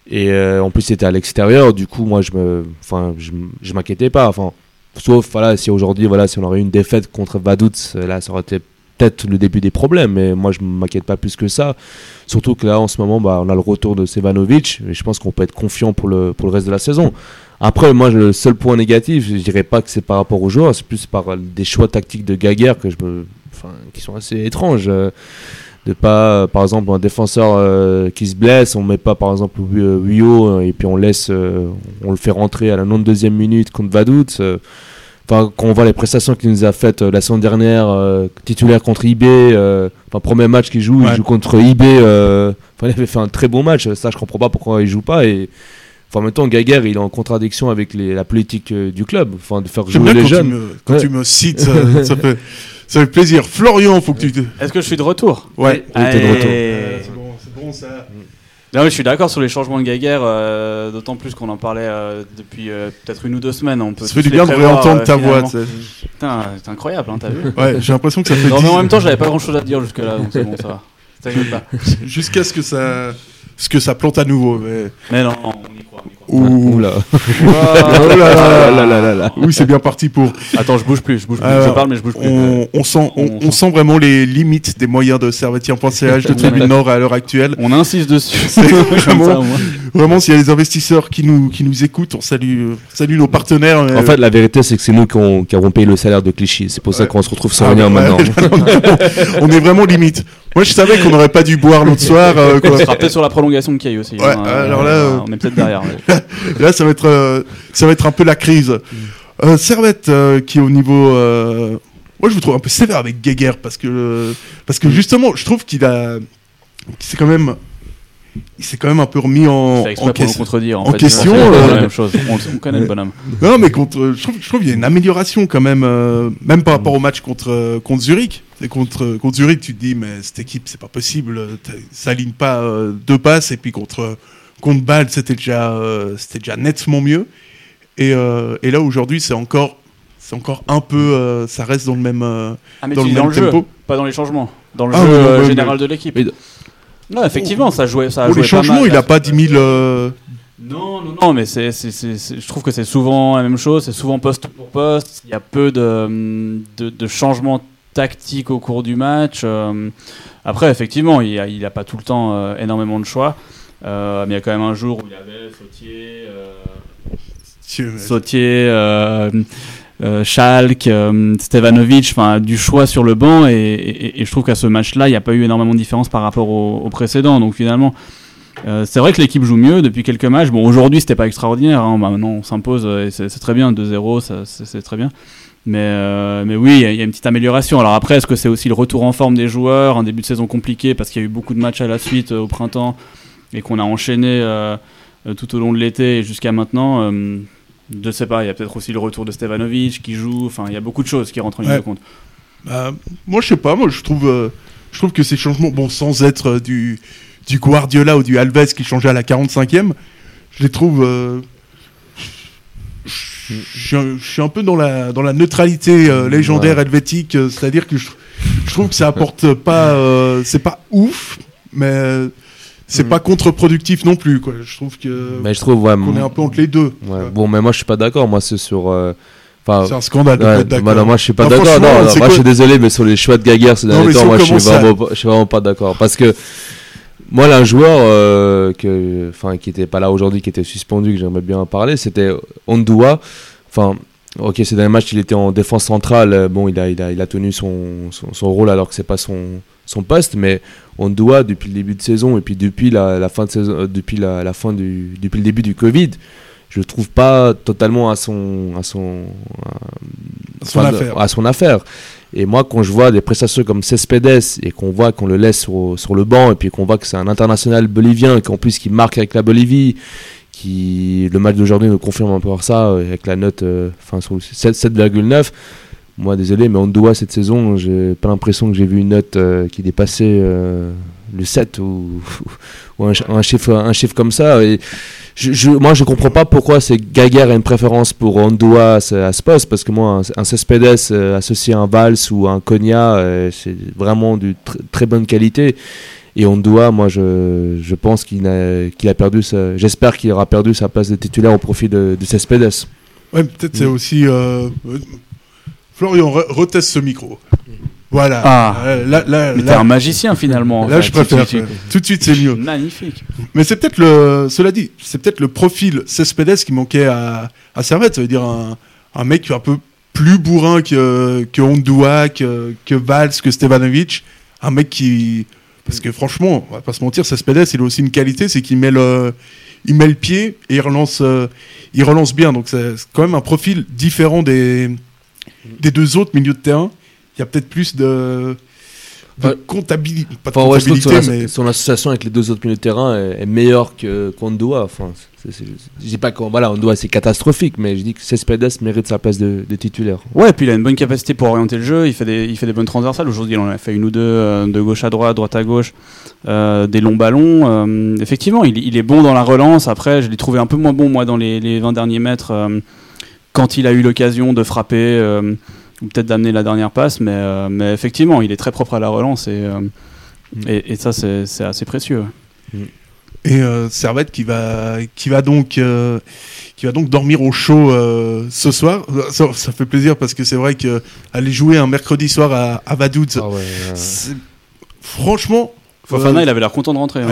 S7: Et euh, en plus, c'était à l'extérieur, du coup, moi je me, enfin, je, m'inquiétais pas. Enfin, sauf voilà, si aujourd'hui, voilà, si on aurait eu une défaite contre Vaduz, là, ça aurait été peut-être le début des problèmes, mais moi je m'inquiète pas plus que ça. Surtout que là, en ce moment, bah, on a le retour de Sevanovic, et je pense qu'on peut être confiant pour le, pour le reste de la saison. Après, moi, le seul point négatif, je dirais pas que c'est par rapport aux joueurs, c'est plus par des choix tactiques de Gaguerre que je me, enfin, qui sont assez étranges. euh, de pas, par exemple, un défenseur euh, qui se blesse, on met pas, par exemple, Wio, euh, et puis on laisse, on le fait rentrer à la 92e minute contre Vaduz. euh, Enfin, quand on voit les prestations qu'il nous a faites euh, la saison dernière, euh, titulaire contre IB, euh, enfin premier match qu'il joue,
S6: Ouais.
S7: il joue contre IB. euh, Enfin, il avait fait un très bon match. Ça, je comprends pas pourquoi il joue pas. Et enfin, en même temps, Gaguerre, il est en contradiction avec les- la politique euh, du club, enfin de faire jouer
S6: bien
S7: les
S6: quand, tu
S7: jeunes.
S6: me, quand
S7: Ouais.
S6: tu me cites, ça, ça fait, ça fait plaisir. Florian, faut que tu te...
S8: Est-ce que je suis de retour?
S6: Ouais.
S7: Oui, t'es de retour.
S6: C'est bon, c'est bon ça.
S8: Non, mais je suis d'accord sur les changements de Gaguerre, euh, d'autant plus qu'on en parlait euh, depuis euh, peut-être une ou deux semaines. On peut
S6: Ça fait du bien de réentendre ta voix.
S8: Putain, c'est incroyable, hein, t'as vu
S6: Ouais, j'ai l'impression que ça fait
S8: Non, mais en
S6: 10
S8: même temps, j'avais pas grand chose à dire jusque-là, donc c'est bon, ça va. *laughs*
S6: Jusqu'à ce que ça, ce que ça plante à nouveau. Mais...
S8: Mais non, on y croit.
S6: Ouh. Là. Oui, c'est bien parti pour.
S8: Attends, je bouge plus, je bouge plus.
S6: Alors,
S8: je parle, mais je bouge plus.
S6: On, on sent, on,
S8: on
S6: on sent vraiment les limites des moyens de servetien.ch de *laughs* Tribune Nord à l'heure actuelle.
S8: On insiste dessus. *laughs*
S6: Vraiment- s'il y a des investisseurs qui nous, qui nous écoutent, on salue, salue nos partenaires.
S7: En fait, la vérité, c'est que c'est nous qui, ont- qui avons payé le salaire de Clichy. C'est pour ça
S6: Ouais.
S7: qu'on se retrouve sans
S6: Ah,
S7: rien
S6: ouais.
S7: maintenant. *laughs*
S6: on est vraiment limite. Moi, je savais qu'on n'aurait pas dû boire l'autre soir. euh, *laughs*
S8: On sera peut-être sur la prolongation de Caillou aussi.
S6: Ouais,
S8: hein,
S6: alors là,
S8: on est peut-être derrière. *laughs*
S6: Là, ça va être, euh, ça va être un peu la crise. Euh, Servette, euh, qui est au niveau. Moi, je vous trouve un peu sévère avec Geiger parce que, parce que justement, je trouve qu'il a. s'est quand même. Il s'est quand même un peu remis en, en
S8: pour nous
S6: question.
S8: contredire. En,
S6: en
S8: fait.
S6: question,
S8: C'est
S6: euh,
S8: la même chose. On, on connaît le bonhomme.
S6: Non, mais contre, je trouve, je trouve qu'il y a une amélioration quand même, euh, même par rapport au match contre, euh, contre Zurich. Et contre, contre Zurich, tu te dis, mais cette équipe, c'est pas possible, ça aligne pas euh, deux passes. Et puis contre, contre Bâle, c'était déjà, euh, c'était déjà nettement mieux. Et, euh, et là, aujourd'hui, c'est encore, c'est encore un peu, euh, ça reste dans le même, euh,
S8: Ah, mais
S6: dans
S8: tu
S6: le
S8: dis dans le jeu, pas dans les changements. Dans le
S6: Ah,
S8: jeu euh,
S6: ouais,
S8: général de l'équipe. Non, effectivement, ça jouait. Ça a
S6: Pour
S8: joué
S6: les
S8: pas
S6: changements,
S8: mal.
S6: il a pas 10 000. euh,
S8: Non, non, non, mais c'est, c'est, c'est- c'est- je trouve que c'est souvent la même chose, c'est souvent poste pour poste. Il y a peu de, de, de changements tactiques au cours du match. Euh, après, effectivement, il n'a il a pas tout le temps euh, énormément de choix. Euh, mais il y a quand même un jour où il y avait Sautier, euh, Sautier euh, Schalke, euh, Stevanovic, du choix sur le banc. Et, je trouve qu'à ce match-là, il n'y a pas eu énormément de différence par rapport au, au précédent. Donc finalement. Euh, c'est vrai que l'équipe joue mieux depuis quelques matchs. Bon, aujourd'hui, c'était pas extraordinaire. hein. Bah, maintenant, on s'impose et c'est très bien. 2-0, ça, c'est très bien. Mais, euh, oui, il y a- une petite amélioration. Alors après, est-ce que c'est aussi le retour en forme des joueurs Un début de saison compliqué parce qu'il y a eu beaucoup de matchs à la suite euh, au printemps et qu'on a enchaîné tout au long de l'été et jusqu'à maintenant Je sais pas, il y a peut-être aussi le retour de Stevanovic qui joue. Enfin, il y a beaucoup de choses qui rentrent en ligne
S6: Ouais.
S8: de compte.
S6: Bah, moi, je sais pas. Moi, je trouve, euh, je trouve que ces changements, bon, sans être euh, du, du Guardiola ou du Alves qui changeait à la 45e, je les trouve. euh, je- je je suis un- peu dans la, dans la neutralité euh, légendaire helvétique, euh, c'est-à-dire que je, je trouve que ça apporte pas. euh, c'est pas ouf, mais euh, c'est pas contre-productif non plus. Quoi. Je trouve que
S7: Mais je trouve, ouais,
S6: qu'on est un peu entre les deux.
S7: ouais. Bon, mais moi, je suis pas d'accord. Moi, c'est sur. euh, Enfin,
S6: C'est un scandale de
S7: Ouais,
S6: pas être d'accord.
S7: bah non, moi je suis pas d'accord. Non, non, moi je suis désolé, mais sur les choix de Gaguerre ces derniers temps, moi je suis vraiment, pas- je suis vraiment pas d'accord. Parce que moi, là, un joueur euh, que, enfin, qui était pas là aujourd'hui, qui était suspendu, que j'aimerais bien en parler, c'était Ondua. Enfin, ok, ces derniers matchs, il était en défense centrale. euh, Bon, il a, il a, il a tenu son, son, son rôle alors que c'est pas son, son poste, mais Ondua depuis le début de saison et puis depuis la, la fin de saison, euh, depuis la, la fin du, depuis le début du Covid. Je le trouve pas totalement à son, à son,
S6: affaire.
S7: à son affaire. Et moi, quand je vois des prestations comme Cespedes et qu'on voit qu'on le laisse sur, sur le banc et puis qu'on voit que c'est un international bolivien et qu'en plus qu'il marque avec la Bolivie, le match d'aujourd'hui nous confirme un peu ça euh, avec la note, euh, enfin sur le 7 7,9. Moi, désolé, mais doit cette saison, j'ai pas l'impression que j'ai vu une note euh, qui dépassait le 7 *laughs* ou, un, ch- un chiffre, un chiffre comme ça. Et je, je- moi, je comprends pas pourquoi c'est Gaguerre a une préférence pour Ondua à ce, poste, parce que moi, un, Cespedes associé à un Valls ou à un euh, c'est vraiment de tr- très bonne qualité. Et Ondua, moi, je, je pense qu'il a, qu'il a perdu sa, j'espère qu'il aura perdu sa place de titulaire au profit de, de Cespedes.
S6: Ouais, peut-être c'est
S7: Mm.
S6: aussi. euh, Florian, re- reteste ce micro. Voilà.
S8: Ah.
S6: Euh, là, là,
S8: Mais t'es
S6: là,
S8: un magicien finalement. en
S6: là,
S8: fait.
S6: je préfère.
S8: Tu-
S6: ouais. Tout de suite, c'est mieux.
S8: Magnifique.
S6: Mais c'est peut-être le. Cela dit, c'est peut-être le profil Cespedes qui manquait à, à Servette. Ça veut dire un, un mec un peu plus bourrin que, que Ondua, que, que Valls, que Stevanovic. Un mec qui. Parce que franchement, on va pas se mentir, Cespedes, il a aussi une qualité, c'est qu'il met le. Il met le pied et il relance, euh, il relance bien. Donc c'est quand même un profil différent des, des deux autres milieux de terrain. Il y a peut-être plus de, de comptabilité. Pas de
S7: Enfin, ouais, je trouve que
S6: comptabilité,
S7: son,
S6: mais.
S7: son association avec les deux autres milieux de terrain est, est meilleure que qu'Ondua. Enfin, c'est- je dis pas que voilà, Ondua c'est catastrophique, mais je dis que Cespedes mérite sa place de, de titulaire.
S8: Ouais, et puis il a une bonne capacité pour orienter le jeu. Il fait des, il fait des bonnes transversales. Aujourd'hui, il en a fait une ou deux euh, de gauche à droite, droite à gauche, euh, des longs ballons. Euh, effectivement, il, il est bon dans la relance. Après, je l'ai trouvé un peu moins bon, moi, dans les, les 20 derniers mètres, quand il a eu l'occasion de frapper ou peut-être d'amener la dernière passe. Mais, mais effectivement, il est très propre à la relance et, euh, Et, et ça, c'est c'est assez précieux.
S6: Et euh, Servette qui va, qui va donc, euh, qui va donc dormir au chaud euh, ce soir. Ça, ça fait plaisir parce que c'est vrai que aller jouer un mercredi soir à, à Vaduz,
S7: Ah ouais, euh,
S6: franchement.
S8: Fofana,
S6: euh,
S8: il avait l'air content de rentrer. hein,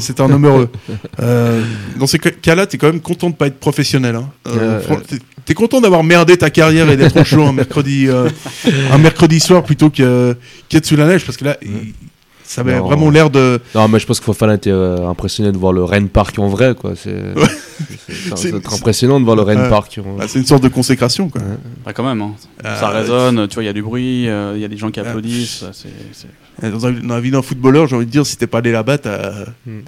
S6: c'était un homme heureux. *laughs* Euh, dans ces cas-là, t'es quand même content de pas être professionnel. Hein. Euh, t'es- content d'avoir merdé ta carrière et d'être au chaud un mercredi, euh, un mercredi soir plutôt que qu'être sous la neige parce que là, il- ça avait
S7: Non.
S6: vraiment l'air de.
S7: Non, mais je pense que Fofana était euh, impressionné de voir le Rennes Park en vrai, quoi. C'est impressionnant de voir le Rennes
S6: Ouais.
S7: Park. en-
S6: bah, c'est une sorte de consécration quoi.
S8: Ah, quand même. hein.
S6: Euh,
S8: ça résonne, tu vois, il y a du bruit, euh, il y a des gens qui
S6: Ouais.
S8: applaudissent.
S6: Dans, un- dans la vie d'un footballeur, j'ai envie de dire, si t'es pas allé là-bas, t'as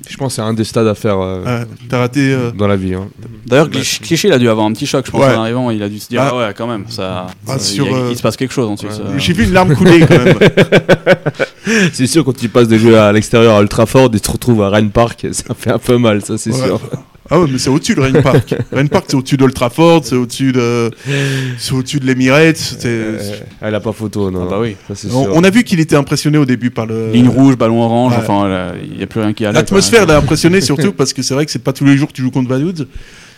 S7: Je pense que c'est un des stades à faire euh,
S6: t'as raté. euh,
S7: dans la vie. hein.
S8: D'ailleurs, Clich- Cliché, il a dû avoir un petit choc, je pense,
S6: Ouais.
S8: en arrivant. Il a dû se dire,
S6: Ah.
S8: ah ouais, quand même, ça,
S6: Ah,
S8: ça-
S6: sur,
S8: il, y a-
S6: euh,
S8: il se passe quelque chose en Suisse. euh.
S6: J'ai vu une larme couler quand même. *laughs*
S7: C'est sûr, quand tu passes de jouer à l'extérieur à Ultraford et tu te retrouves à Rennes Park, *laughs* ça fait un peu mal, ça c'est
S6: Ouais.
S7: sûr.
S6: Ah ouais, mais c'est au-dessus de Rain Park. *laughs* Rain Park, c'est au-dessus d'Old Trafford, c'est au-dessus de, c'est au-dessus de l'Emirates.
S7: Euh, elle a pas photo, non.
S8: Ah bah oui.
S7: Ça, c'est
S6: On,
S7: sûr.
S6: on a vu qu'il était impressionné au début par le.
S8: Ligne rouge, ballon orange,
S6: Ouais.
S8: enfin, il n'y a plus rien qui allait.
S6: L'atmosphère l'a impressionné surtout parce que c'est vrai que c'est pas tous les jours que tu joues contre Vaduz.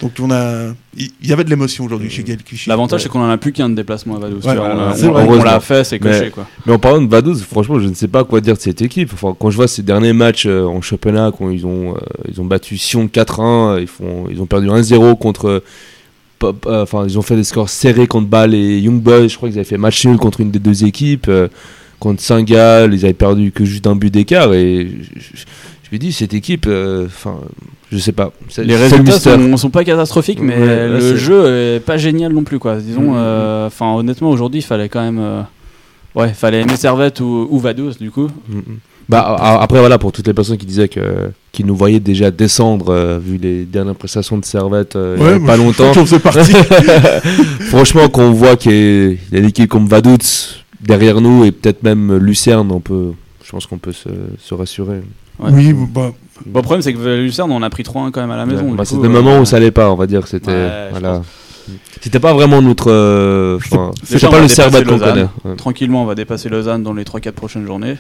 S6: Donc on a, il y avait de l'émotion aujourd'hui chez Gaël Clichy.
S8: L'avantage, c'est qu'on en a plus qu'un de déplacement à Vaduz.
S6: Ouais,
S8: on l'a- fait, c'est
S7: Mais-
S8: coché. Quoi.
S7: Mais en parlant de Vaduz, franchement, je ne sais pas quoi dire de cette équipe. Enfin, quand je vois ces derniers matchs euh, en championnat, quand ils ont, euh, ils ont battu Sion 4-1, ils, font, ils ont perdu 1-0 contre. euh, euh, Enfin, ils ont fait des scores serrés contre Bâle et Young Boys. Je crois qu'ils avaient fait match nul contre une des deux équipes. euh, contre Saint-Gall, ils avaient perdu que juste un but d'écart. Et je, je, je me dis, cette équipe, euh, enfin, je sais pas.
S8: Les résultats sont, sont pas catastrophiques, mais
S7: Ouais, là,
S8: le jeu est pas génial non plus. Quoi. Disons,
S7: Mhm.
S8: euh, enfin, honnêtement, aujourd'hui, il fallait quand même. euh, Ouais, fallait aimer Servette ou, ou Vaduz, du coup.
S7: Mm, mm. Bah, après, voilà, pour toutes les personnes qui disaient que, qui nous voyaient déjà descendre, euh, vu les dernières prestations de Servette euh, il y a pas longtemps.
S6: Partie. *laughs*
S7: Franchement, quand on voit qu'il y a une équipe comme Vaduz derrière nous et peut-être même Lucerne, on peut, je pense qu'on peut se, se rassurer.
S8: Ouais.
S6: Oui, bah,
S8: Bon, le problème, c'est que Lucerne, on a pris 3-1 quand même à la maison.
S7: Ouais. Bah, c'était le
S8: euh,
S7: moment où ça allait pas, on va dire. C'était, voilà. C'était pas vraiment notre. euh, c'était
S8: on
S7: pas
S8: va
S7: le Servette qu'on
S8: Lausanne.
S7: connaît. Ouais.
S8: Tranquillement, on va dépasser Lausanne dans les 3-4 prochaines journées.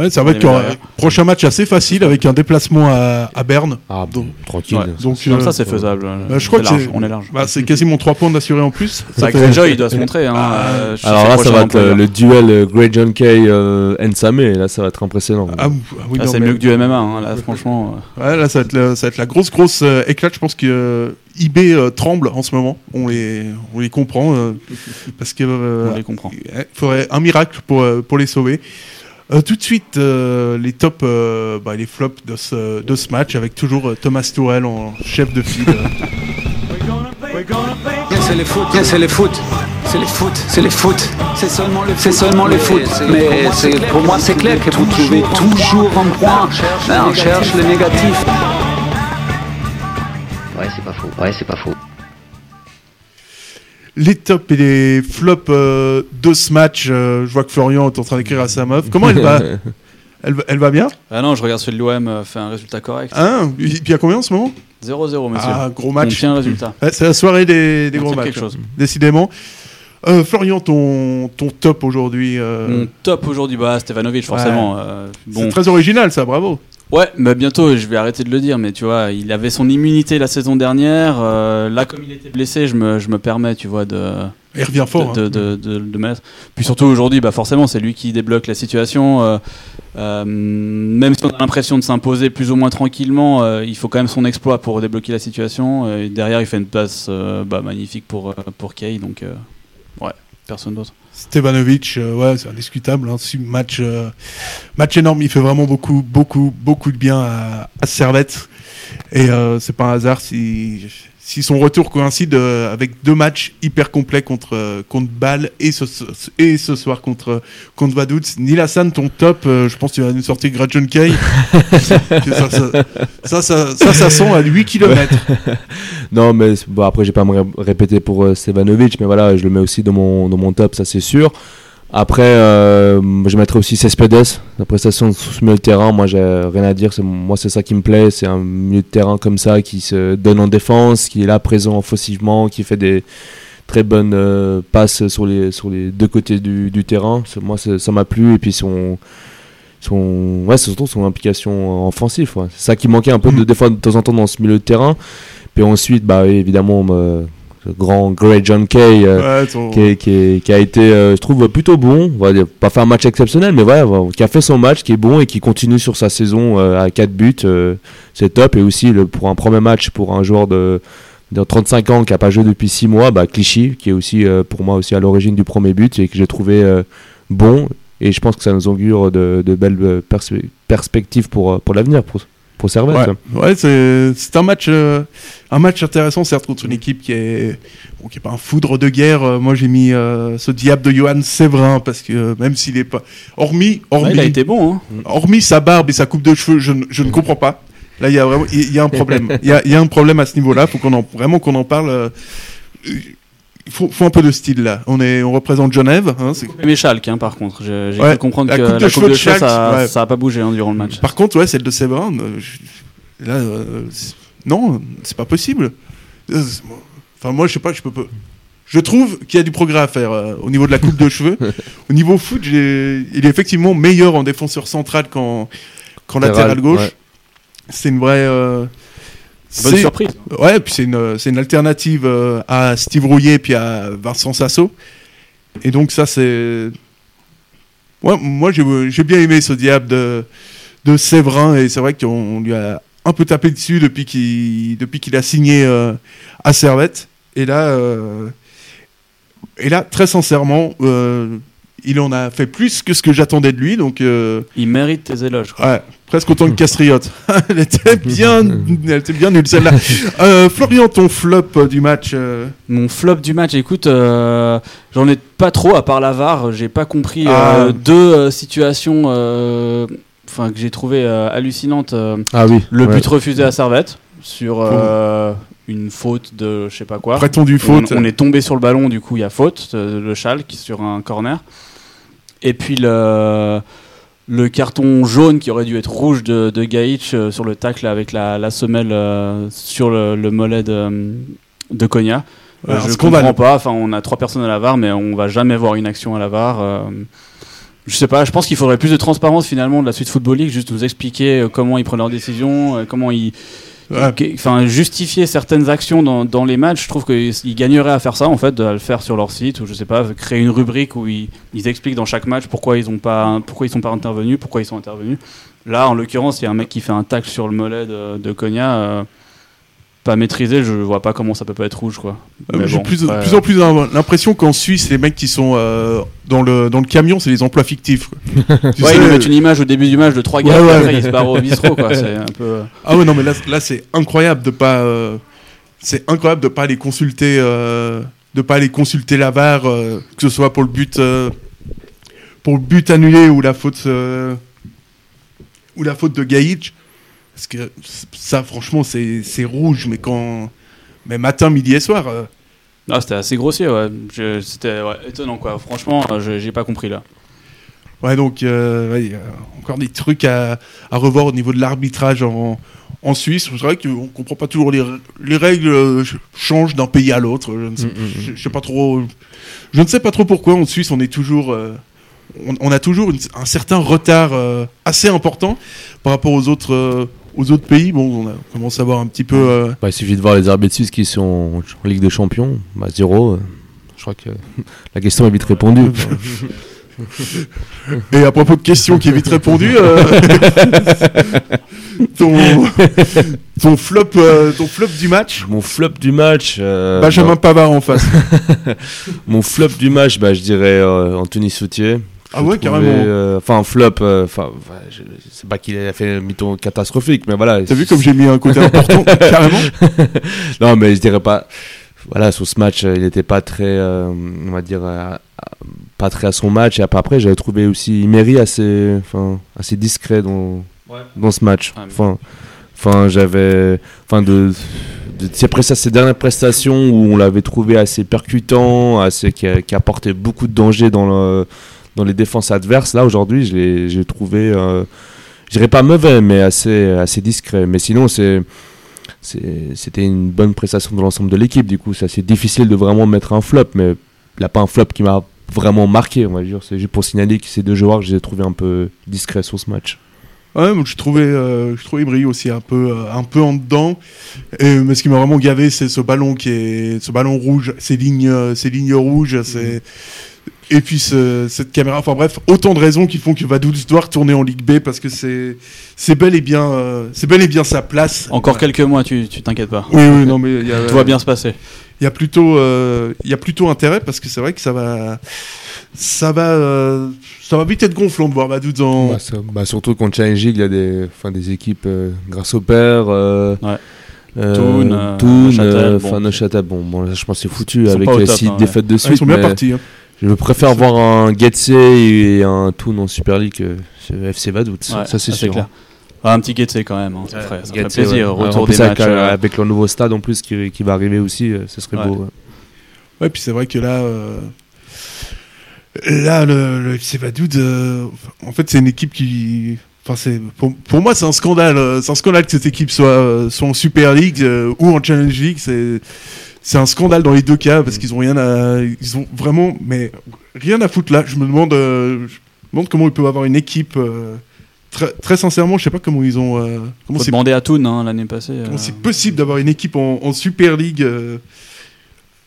S6: Ouais, ça va être
S8: derrière.
S6: prochain match assez facile avec un déplacement à, à Berne.
S7: Ah,
S6: Donc-
S7: tranquille.
S8: Ouais.
S6: Donc,
S8: Comme
S6: euh,
S8: ça, c'est faisable.
S6: bah, je crois
S8: C'est
S6: que
S8: large, on est large.
S6: bah, c'est quasiment 3 points d'assuré en plus.
S8: C'est vrai que
S6: fait-
S8: Greyjoy, il doit se montrer. Hein, euh, chez
S7: Alors là, ça va être euh, le duel euh, Grey John Kay euh, Nsame, là, ça va être impressionnant.
S6: Ah, oui, ah
S8: Là,
S6: non,
S8: c'est mieux que du MMA. hein, Là, franchement. euh,
S6: Ouais, là, ça va être la, ça va être la grosse, grosse euh, éclate. Je pense que euh, eBay euh, tremble en ce moment. On les, on les comprend. euh, parce que. euh,
S8: on les comprend.
S6: Il faudrait un miracle pour, euh, pour les sauver. Euh, tout de suite, euh, les tops, euh, bah, les flops de ce, de ce match avec toujours Thomas Tourel en chef de file.
S1: C'est les foot, c'est les foot, c'est les foot, c'est les foot. C'est seulement le, c'est seulement le foot. Mais c'est pour moi c'est clair que vous trouvez toujours un point. On cherche le négatif.
S9: Ouais, c'est pas faux. Ouais, c'est pas faux.
S6: Les tops et les flops euh, de ce match. euh, je vois que Florian est en train d'écrire à sa meuf. Comment elle va *laughs* elle, va- elle va bien?
S8: Ah non, je regarde celui de l'OM euh, fait un résultat correct.
S6: Hein Et puis il y a combien en ce moment?
S8: 0-0, monsieur.
S6: Ah, gros
S8: On
S6: match.
S8: tient un résultat.
S6: Ouais, c'est la soirée des, des
S8: On
S6: gros matchs.
S8: chose.
S6: Décidément. Euh, Florian, ton, ton top aujourd'hui. euh,
S8: Mon top aujourd'hui, bah, Stevanovic, forcément. euh,
S6: C'est très original, ça, bravo.
S8: Ouais, mais bientôt, je vais arrêter de le dire, mais tu vois, il avait son immunité la saison dernière. euh, là, comme il était blessé, je me, je me permets, tu vois, de,
S6: Il revient fort.
S8: de,
S6: hein.
S8: de, de- de mettre. Puis surtout aujourd'hui, bah forcément, c'est lui qui débloque la situation. euh, euh, même si on a l'impression de s'imposer plus ou moins tranquillement, il faut quand même son exploit pour débloquer la situation. Et derrière, il fait une passe bah, magnifique pour, pour Kay. Donc, ouais, personne d'autre.
S6: Stevanovic, euh, ouais, c'est indiscutable. Hein, match, euh, match énorme. Il fait vraiment beaucoup, beaucoup, beaucoup de bien à, à Servette. Et euh, c'est pas un hasard si, si son retour coïncide euh, avec deux matchs hyper complets contre, euh, contre Bâle et ce, et ce soir contre, contre Vaduz. Nilassan, ton top, euh, je pense que tu vas nous sortir Gradjon Kay. *laughs* ça, ça, ça, sent à 8 km. *laughs*
S7: Non, mais bon, après, je vais pas me ré- répéter pour Stevanovic, mais voilà, je le mets aussi dans mon, dans mon top, ça c'est sûr. Après, euh, je mettrais aussi Cespedes, la prestation sous ce milieu de terrain. Moi, j'ai rien à dire. C'est, moi, c'est ça qui me plaît. C'est un milieu de terrain comme ça qui se donne en défense, qui est là présent offensivement, qui fait des très bonnes euh, passes sur les, sur les deux côtés du, du terrain. Moi, ça m'a plu. Et puis, son, son, ouais, surtout son implication offensive. ouais. C'est ça qui manquait un peu de, des fois de temps en temps dans ce milieu de terrain. Puis ensuite, bah, évidemment, me- le grand Grey John Kay, euh,
S6: Ouais, ton-
S7: qui, a été, euh, je trouve, plutôt bon. On va dire, pas fait un match exceptionnel, mais voilà, qui a fait son match, qui est bon et qui continue sur sa saison euh, à 4 buts. c'est top. Et aussi, le, pour un premier match pour un joueur de, de 35 ans qui n'a pas joué depuis 6 mois, bah, Clichy, qui est aussi pour moi aussi à l'origine du premier but et que j'ai trouvé bon. Et je pense que ça nous augure de, de belles perspe- perspectives pour, pour l'avenir, pour, pour Servette.
S6: Ouais, ouais, c'est c'est un match, euh, un match intéressant, certes, contre une équipe qui est, bon, qui est pas un foudre de guerre. Euh, moi, j'ai mis euh, ce diable de Johan Séverin parce que euh, même s'il est pas, hormis, hormis,
S8: Ouais, il a été bon. Hein.
S6: hormis sa barbe et sa coupe de cheveux, je, ne- je ne comprends pas. Là, il y a vraiment, il y a un problème. *laughs* Il y a, il y a un problème à ce niveau-là. Faut qu'on en, vraiment qu'on en parle. euh, Il faut, faut un peu de style là. On est, on représente Genève. Hein, c'est-
S8: Mais Schalke, hein, par contre. J'ai
S6: Ouais,
S8: cru comprendre
S6: la
S8: que
S6: coupe de
S8: la
S6: cheveux
S8: coupe de
S6: de
S8: cheveux, ça,
S6: ouais.
S8: ça a pas bougé hein, durant le match.
S6: Par contre, ouais, celle de Séverin, euh, là, euh, non, c'est pas possible. Euh, Enfin, moi, je sais pas, je peux pas. Je trouve qu'il y a du progrès à faire euh, au niveau de la coupe de *laughs* cheveux. Au niveau foot, j'ai- il est effectivement meilleur en défenseur central qu'en qu'en
S7: Latéral,
S6: latéral gauche.
S7: ouais.
S6: C'est une vraie.
S8: Bonne surprise.
S6: Ouais, puis c'est une, une alternative euh, à Steve Rouillet puis à Vincent Sasso. Et donc ça, c'est... Ouais, moi, j'ai bien aimé ce diable de, de Séverin, et c'est vrai qu'on lui a un peu tapé dessus depuis qu'il depuis qu'il a signé euh, à Servette. Et là, euh, et là très sincèrement, euh, il en a fait plus que ce que j'attendais de lui, donc... euh,
S8: Il mérite tes éloges. quoi.
S6: Ouais, presque autant que Castriote. *laughs* elle était bien, elle était bien nulle celle-là. *laughs* Euh, Florian, ton flop euh, du match. euh,
S8: Mon flop du match, écoute, euh, j'en ai pas trop à part la VAR. J'ai pas compris euh,
S6: Ah.
S8: deux euh, situations euh, enfin, que j'ai trouvées euh, hallucinantes. euh,
S7: Ah oui.
S8: le
S7: ouais.
S8: but refusé à Servette sur euh, une faute de je sais pas quoi.
S6: prétendu faute.
S8: On, on est tombé sur le ballon, du coup il y a faute, euh, le Schalke sur un corner. Et puis le, le carton jaune qui aurait dû être rouge de, de Gaïch euh, sur le tacle avec la, la semelle euh, sur le, le mollet de, de Euh,
S6: un
S8: je
S6: scandale.
S8: comprends pas. Enfin, on a trois personnes à la VAR, mais on va jamais voir une action à la VAR. je sais pas. Je pense qu'il faudrait plus de transparence finalement de la suite footballique, juste nous expliquer comment ils prennent leurs décisions, comment ils, Enfin justifier certaines actions dans, les matchs. Je trouve qu'ils gagneraient à faire ça en fait, à le faire sur leur site ou je sais pas, créer une rubrique où ils, expliquent dans chaque match pourquoi ils ont pas, pourquoi ils sont pas intervenus, pourquoi ils sont intervenus. Là, en l'occurrence, il y a un mec qui fait un tacle sur le mollet de, de Konya. euh, pas maîtrisé, je vois pas comment ça peut pas être rouge quoi.
S6: Euh, J'ai
S8: bon,
S6: plus,
S8: après,
S6: plus en plus l'impression qu'en Suisse, les mecs qui sont euh, dans, le, dans le camion, c'est les emplois fictifs. quoi. *laughs* Tu
S8: Ouais,
S6: sais,
S8: ils nous mettent une image au début du match de trois gars,
S6: Ouais, ouais.
S8: après ils se barrent au bistrot quoi. *laughs* C'est un peu.
S6: Ah ouais, non, mais là, là c'est incroyable de pas. euh, c'est incroyable de pas aller consulter. euh, de pas aller consulter la VAR, euh, que ce soit pour le but. euh, pour le but annulé ou la faute. euh, ou la faute de Gaïch. Parce que ça, franchement, c'est rouge, mais quand. Mais matin, midi et soir. euh,
S8: Ah, c'était assez grossier, ouais. C'était ouais, étonnant quoi. Franchement, euh, je- j'ai pas compris là.
S6: Ouais, donc euh, ouais, il y a encore des trucs à, à revoir au niveau de l'arbitrage en, en Suisse. C'est vrai qu'on comprend pas toujours les, les règles euh, ch- changent d'un pays à l'autre. Je ne sais,
S7: Mm, mm,
S6: je- je sais pas trop. Je ne sais pas trop pourquoi en Suisse on est toujours. euh, on, on a toujours une- un certain retard euh, assez important par rapport aux autres. Aux autres pays, bon, on, a, commence à voir un petit peu. euh,
S7: Bah, il suffit de voir les arbitres suisses qui sont en Ligue des Champions. Bah, zéro. euh, Je crois que *laughs* la question est vite répondue. *laughs*
S6: Et à propos de questions qui est vite répondues, euh, *laughs* ton, ton flop, ton flop du match,
S7: Mon flop du match.
S6: Benjamin Pavard en face.
S7: bah, mon flop du match, bah, je dirais Anthony Soutier.
S6: Ah ouais,
S7: trouvais,
S6: carrément.
S7: euh, Enfin, flop. euh, Enfin, ouais, je- c'est pas qu'il a fait un mytho catastrophique, mais voilà.
S6: T'as vu comme j'ai mis un côté *laughs* important, carrément *laughs*
S7: non, mais je dirais pas. Voilà, sur ce match, euh, il n'était pas très, euh, on va dire, euh, pas très à son match. Et après, j'avais trouvé aussi Imery assez, enfin, assez discret dans, dans ce match.
S8: Ah,
S7: Enfin, enfin, j'avais, enfin, de, ses dernières prestations où on l'avait trouvé assez percutant, assez qui, a- qui apportait beaucoup de danger dans le, dans les défenses adverses. Là, aujourd'hui, je j'ai trouvé, euh, je dirais pas mauvais, mais assez, assez discret. Mais sinon, c'est c'était une bonne prestation de l'ensemble de l'équipe. Du coup, c'est assez difficile de vraiment mettre un flop, mais il n'a pas un flop qui m'a vraiment marqué, on va dire. C'est juste pour signaler que ces deux joueurs, je les ai trouvés un peu discrets sur ce match.
S6: Ouais, je trouvais, euh, je trouvais Brie aussi un peu, euh, un peu en dedans. Et, mais ce qui m'a vraiment gavé, c'est ce ballon qui est, ce ballon rouge, ces lignes, euh, ces lignes rouges, c'est. Et puis ce- cette caméra, enfin bref, autant de raisons qui font que Vaduz doit retourner en Ligue B parce que c'est, c'est bel et bien, euh, c'est bel et bien sa place.
S8: Encore quelques mois, tu tu t'inquiètes pas.
S6: Oui, oui, non mais il y a,
S8: Tout va bien se passer.
S6: Il y a plutôt, euh, il y a plutôt intérêt parce que c'est vrai que ça va, ça va, euh, ça va vite être gonflant de voir Vaduz en.
S7: Bah, ça- bah, surtout contre Challenge il y a des, enfin, des équipes euh, grâce au père. Euh,
S8: Ouais.
S7: euh,
S8: Toon,
S7: Toon,
S8: Neuchâtel,
S7: euh,
S8: bon.
S7: enfin, Neuchâtel, bon, bon, là, je pense que c'est foutu avec
S8: pas au
S7: les
S8: top,
S7: six
S8: hein, ouais.
S7: défaites de
S6: Ah,
S7: suite.
S6: ils sont bien
S7: mais
S6: partis. hein.
S7: Je préfère voir un Getse et un Toon en Super League que ce FC Vaduz.
S8: Ouais,
S7: ça, c'est sûr.
S8: clair. Ah, un petit Getse quand même, hein, ça ferait, ça ferait plaisir.
S7: ouais.
S8: Retour des
S7: avec,
S8: matchs.
S7: euh,
S8: euh,
S7: avec le nouveau stade en plus qui, qui va arriver aussi, euh, ce serait
S8: Ouais.
S7: beau. ouais.
S6: Ouais, puis c'est vrai que là, euh, là, le, le FC Vaduz, euh, en fait, c'est une équipe qui, enfin, c'est pour, pour moi, c'est un scandale. euh, C'est un scandale que cette équipe soit, euh, soit en Super League euh, ou en Challenge League. C'est, c'est un scandale dans les deux cas parce qu'ils ont rien à, ils ont vraiment, mais rien à foutre là. Je me demande, euh, je me demande comment ils peuvent avoir une équipe. euh, très, très sincèrement, je sais pas comment ils ont, euh, comment
S8: Faut
S6: c'est
S8: demander à Toon hein, l'année passée. euh,
S6: Comment c'est possible d'avoir une équipe en, en Super League euh,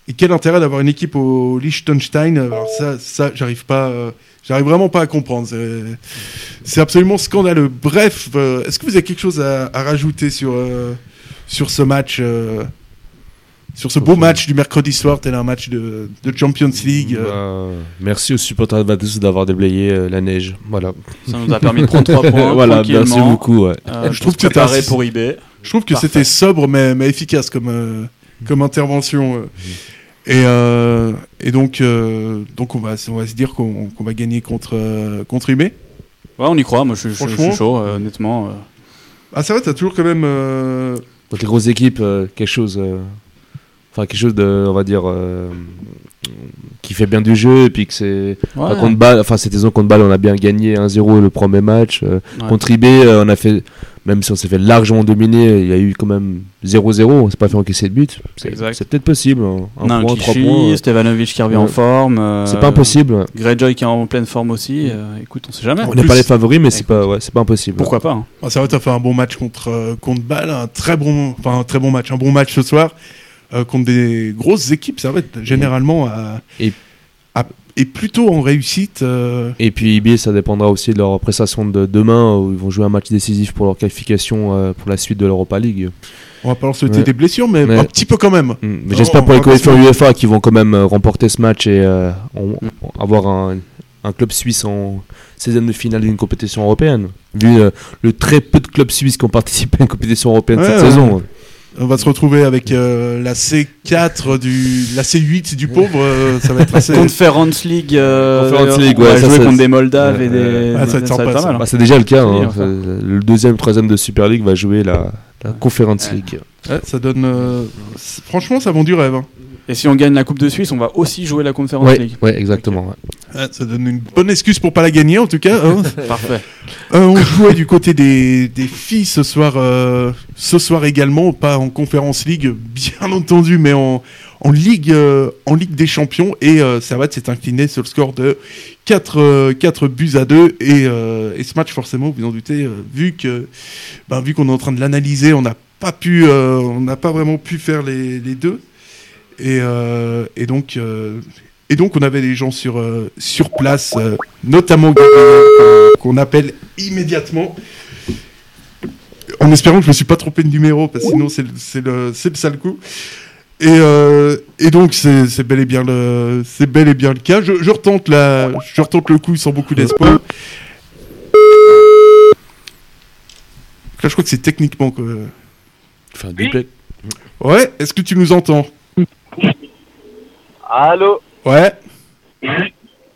S6: Et quel intérêt d'avoir une équipe au Liechtenstein Alors ça, ça j'arrive pas, euh, j'arrive vraiment pas à comprendre. C'est- absolument scandaleux. Bref, euh, est-ce que vous avez quelque chose à, à rajouter sur euh, sur ce match euh, sur ce beau match du mercredi soir, tel un match de, de Champions League
S7: Bah, merci aux supporters de Vaduz d'avoir déblayé euh, la neige. Voilà.
S8: Ça nous a permis de prendre 3 *laughs* points.
S7: voilà, merci beaucoup. ouais.
S8: Euh,
S6: Je trouve que t'as-
S8: pour eBay.
S6: Je trouve que c'était sobre mais, mais efficace comme, euh, comme intervention. euh. Et, euh, et donc, euh, donc on, va, on va se dire qu'on qu'on va gagner contre, euh, contre eBay.
S8: Ouais, on y croit. Moi, je, suis- je, suis chaud, euh, honnêtement. euh.
S6: Ah, c'est vrai, t'as toujours quand même. euh,
S7: Contre les grosses équipes, euh, quelque chose. Enfin, quelque chose de, on va dire, euh, qui fait bien du jeu, et puis que c'est.
S8: Ouais.
S7: Enfin, contre Bâle, enfin, cette saison contre Bâle, on a bien gagné 1-0 le premier match. euh,
S8: Ouais.
S7: Contre IB, euh, on a fait, même si on s'est fait largement dominer, il y a eu quand même 0-0, on s'est pas fait encaisser de but. C'est
S8: Exact.
S7: c'est peut-être possible. hein. Un
S8: On a un
S7: point, trois points. euh,
S8: Stevanovic qui revient en forme. euh,
S7: C'est pas impossible. ouais.
S8: Greyjoy qui est en pleine forme aussi. euh, écoute, on sait jamais.
S7: On n'est pas les favoris, mais c'est pas, ouais, c'est pas impossible.
S8: Pourquoi pas hein.
S6: ah, c'est vrai, t'as fait un bon match contre, euh, contre Bâle, un très bon, enfin, un très bon match, un bon match ce soir euh, contre des grosses équipes. Ça va être généralement à,
S7: Et-
S6: à- et plutôt en réussite. euh,
S7: Et puis IB, ça dépendra aussi de leur prestation de demain, où ils vont jouer un match décisif pour leur qualification euh, pour la suite de l'Europa League.
S6: on va pas leur souhaiter
S7: Ouais.
S6: des blessures, mais un petit peu quand même.
S7: Mm. J'espère pour les
S6: mentir.
S7: UEFA qui vont quand même remporter ce match et on- on- avoir un, un club suisse en 16e de finale d'une compétition européenne. Vu euh, le très peu de clubs suisses qui ont participé à une compétition européenne
S6: Ouais,
S7: cette
S6: ouais.
S7: saison.
S6: On va se retrouver avec euh, la C4 du, la C8 du pauvre. euh, ça va être assez.
S8: Conference League. euh,
S7: Conference League,
S8: on va
S7: ouais, ça,
S8: jouer
S7: ça,
S8: contre des Moldaves et des.
S6: Ah, ça va être sympa,
S8: pas
S6: ça.
S8: mal. hein.
S7: Bah, c'est déjà le cas. Hein.
S8: enfin.
S7: Le deuxième, troisième de Super League va jouer la, la Conference League.
S6: Ouais, ça donne. euh, Franchement, ça vend du rêve. hein.
S8: Et si on gagne la Coupe de Suisse, on va aussi jouer la Conference
S7: Ouais,
S8: League.
S7: ouais, exactement. Ouais,
S6: ça donne une bonne excuse pour pas la gagner, en tout cas. hein. *laughs*
S8: Parfait.
S6: Euh, on jouait du côté des, des filles ce soir, euh, ce soir également, pas en Conférence League, bien *laughs* entendu, mais en, en Ligue, euh, en Ligue des Champions. Et euh, Servette s'est incliné sur le score de 4, euh, 4 buts à 2. Et, euh, et ce match, forcément, vous en doutez, euh, vu que, ben, vu qu'on est en train de l'analyser, on n'a pas pu, euh, on n'a pas vraiment pu faire les, les deux. Et, euh, et donc. euh, et donc on avait des gens sur, euh, sur place, notamment Gabriel, qu'on- appelle immédiatement. En espérant que je me suis pas trompé de numéro, parce que sinon c'est le, c'est le, c'est le sale coup. Et, euh, et donc c'est bel et bien le, c'est bel et bien le cas. Je, je retente la, je retente le coup sans beaucoup d'espoir. Là, je crois que c'est techniquement que.
S7: Enfin, duplex.
S6: Ouais, est-ce que tu nous entends?
S10: Allô
S6: Ouais.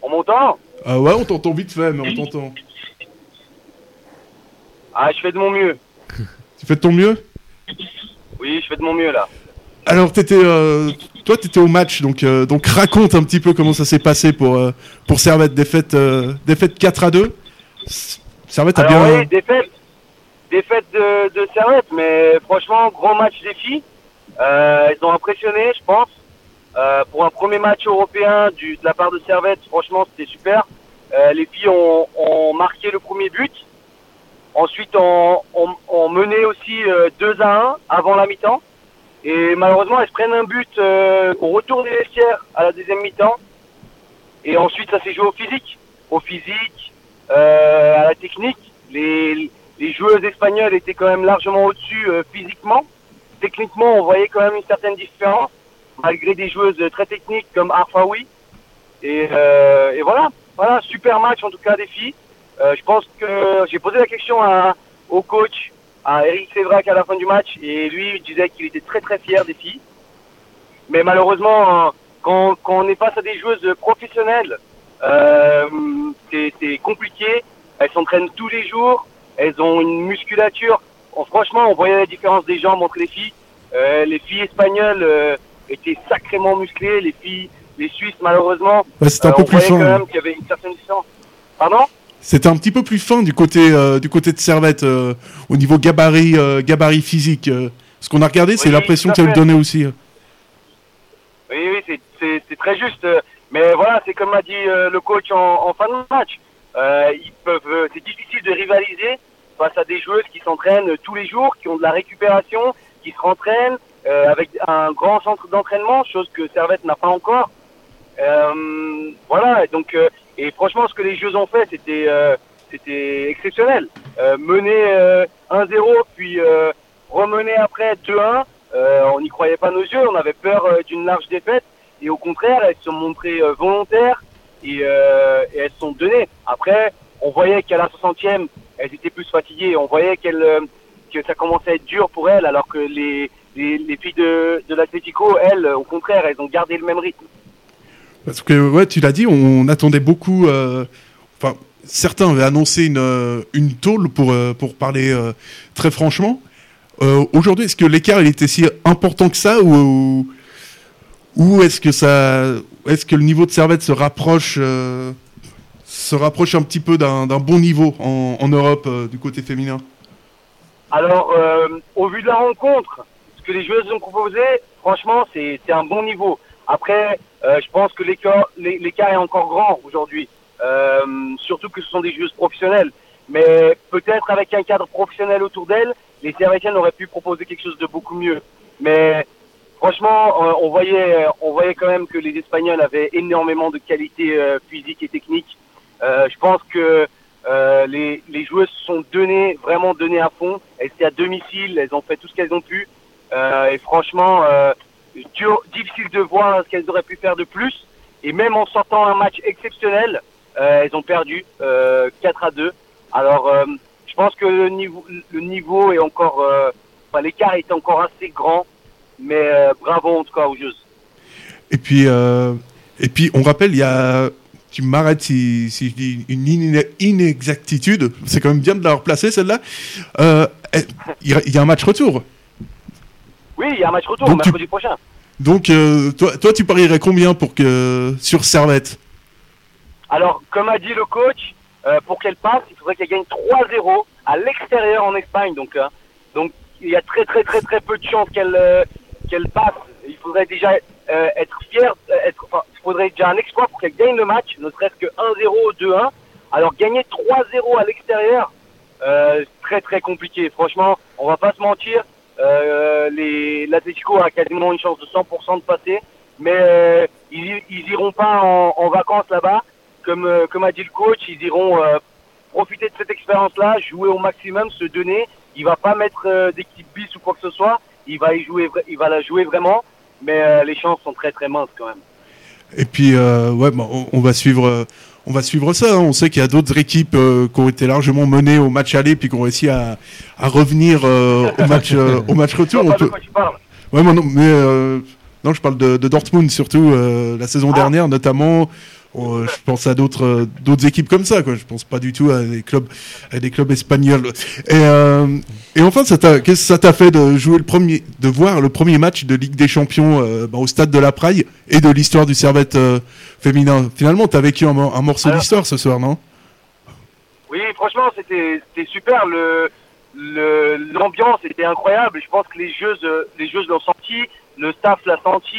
S10: On m'entend
S6: Ah ouais, on t'entend vite fait, mais on t'entend.
S10: Ah, je fais de mon mieux.
S6: Tu fais de ton mieux?
S10: Oui, je fais de mon mieux là.
S6: Alors, t'étais, euh, toi, t'étais au match, donc, euh, donc raconte un petit peu comment ça s'est passé pour, euh, pour Servette. Défaite, euh, défaite 4 à 2. S- Servette a bien.
S10: oui, défaite, défaite de, de Servette, mais franchement, gros match des filles. Euh, ils ont impressionné, je pense. Euh, pour un premier match européen du, de la part de Servette, franchement, c'était super. Euh, les filles ont, ont marqué le premier but. Ensuite, on, on, on menait aussi euh, 2 à 1 avant la mi-temps. Et malheureusement, elles se prennent un but euh, au retour des vestiaires à la deuxième mi-temps. Et ensuite, ça s'est joué au physique. Au physique, euh, à la technique. Les, les joueuses espagnoles étaient quand même largement au-dessus euh, physiquement. Techniquement, on voyait quand même une certaine différence, malgré des joueuses très techniques comme Arfaoui. Et, euh, voilà, voilà, super match en tout cas des filles. Euh, je pense que j'ai posé la question au coach, à Eric Sévrac à la fin du match, et lui disait qu'il était très très fier des filles. Mais malheureusement, quand, on est face à des joueuses professionnelles, euh, c'est compliqué. Elles s'entraînent tous les jours, elles ont une musculature. Franchement, on voyait la différence des jambes entre les filles. Euh, les filles espagnoles euh, étaient sacrément musclées, les filles, les Suisses malheureusement.
S6: Ouais, c'était un
S10: euh,
S6: peu
S10: on
S6: plus fin,
S10: quand même qu'il y avait une certaine différence. Pardon?
S6: C'était un petit peu plus fin du côté, du côté de Servette, au niveau gabarit, gabarit physique. ce qu'on a regardé, c'est
S10: Oui,
S6: l'impression que ça lui donnait aussi.
S10: Oui, oui, c'est- très juste. Mais voilà, c'est comme a dit le coach en, en fin de match. Euh, ils peuvent, c'est difficile de rivaliser face à des joueuses qui s'entraînent tous les jours, qui ont de la récupération, qui se rentraînent euh, avec un grand centre d'entraînement, chose que Servette n'a pas encore. Euh, voilà, donc euh, et franchement, ce que les Jeux ont fait, c'était euh, c'était exceptionnel. Euh, mener euh, 1-0, puis euh, remener après 2-1, euh, on n'y croyait pas nos yeux, on avait peur d'une large défaite, et au contraire, elles se sont montrées volontaires et, et elles se sont données. Après, on voyait qu'à la 60e, elles étaient plus fatiguées, on voyait qu'elles euh, que ça commençait à être dur pour elles, alors que les, les, les filles de, de l'Atlético, elles, au contraire, elles ont gardé le même rythme.
S6: Parce que, ouais, tu l'as dit, on attendait beaucoup. euh, Enfin, certains avaient annoncé une, euh, une tôle pour, euh, pour parler euh, très franchement. Euh, Aujourd'hui, est-ce que l'écart il était si important que ça ou, ou est-ce que ça, est-ce que le niveau de Servette se rapproche, euh, se rapproche un petit peu d'un bon niveau en, Europe euh, du côté féminin
S10: Alors, euh, au vu de la rencontre, ce que les joueuses ont proposé, franchement, c'est un bon niveau. Après, euh, je pense que l'écart l'é- l'écart est encore grand aujourd'hui, surtout que ce sont des joueuses professionnelles. Mais peut-être avec un cadre professionnel autour d'elles, les Servetiennes auraient pu proposer quelque chose de beaucoup mieux. Mais franchement, on voyait, on voyait quand même que les Espagnols avaient énormément de qualités euh, physiques et techniques. Euh, je pense que euh, les, joueuses se sont données, vraiment données à fond. Elles étaient à domicile, elles ont fait tout ce qu'elles ont pu. Euh, et franchement, difficile de voir ce qu'elles auraient pu faire de plus. Et même en sortant un match exceptionnel, elles ont perdu euh, 4 à 2. Alors, je pense que le niveau, le niveau est encore, enfin, l'écart est encore assez grand. Mais bravo en tout cas aux joueuses.
S6: Et puis, et puis, on rappelle, il y a, tu m'arrêtes si, si je dis une ine- inexactitude, c'est quand même bien de l'avoir placée celle-là. Euh, Il y, a- il y a un match retour.
S10: Oui, il y a un match retour
S6: Donc tu-
S10: mercredi prochain.
S6: Donc, euh, toi, toi, tu parierais combien pour que sur Servette?
S10: Alors, comme a dit le coach, euh, pour qu'elle passe, il faudrait qu'elle gagne 3-0 à l'extérieur en Espagne. Donc, donc, il y a très très très très peu de chances qu'elle qu'elle passe. Il faudrait déjà euh, être fier, euh, être, il faudrait déjà un exploit pour qu'elle gagne le match, ne serait-ce que 1-0 ou 2-1. Alors, gagner 3-0 à l'extérieur, euh, très très compliqué. Franchement, on va pas se mentir. Euh, les l'Atlético a quasiment une chance de 100% de passer, mais euh, ils, ils iront pas en, en vacances là-bas, comme euh, comme a dit le coach, ils iront profiter de cette expérience-là, jouer au maximum, se donner. Il va pas mettre d'équipe bis ou quoi que ce soit. Il va y jouer, il va la jouer vraiment, mais euh, les chances sont très très minces quand même.
S6: Et puis, euh, ouais, bah, on, on va suivre, on va suivre ça. hein. On sait qu'il y a d'autres équipes euh, qui ont été largement menées au match aller, puis qui ont réussi à, à revenir au match, au match retour. On peut-. Ouais, non, mais non, je parle de, de Dortmund surtout la saison dernière, notamment. Euh, je pense à d'autres euh, d'autres équipes comme ça, quoi. Je pense pas du tout à des clubs à des clubs espagnols. Et euh, et enfin, ça t'a qu'est-ce que ça t'a fait de jouer le premier, de voir le premier match de Ligue des Champions euh, bah, au stade de la Praille et de l'histoire du Servette euh, féminin? Finalement, t'as vécu un, mo- un morceau
S10: Alors-
S6: d'histoire ce soir, non?
S10: Oui, franchement, c'était c'était super. Le le- l'ambiance était incroyable. Je pense que les euh, les joueuses l'ont senti, le staff l'a senti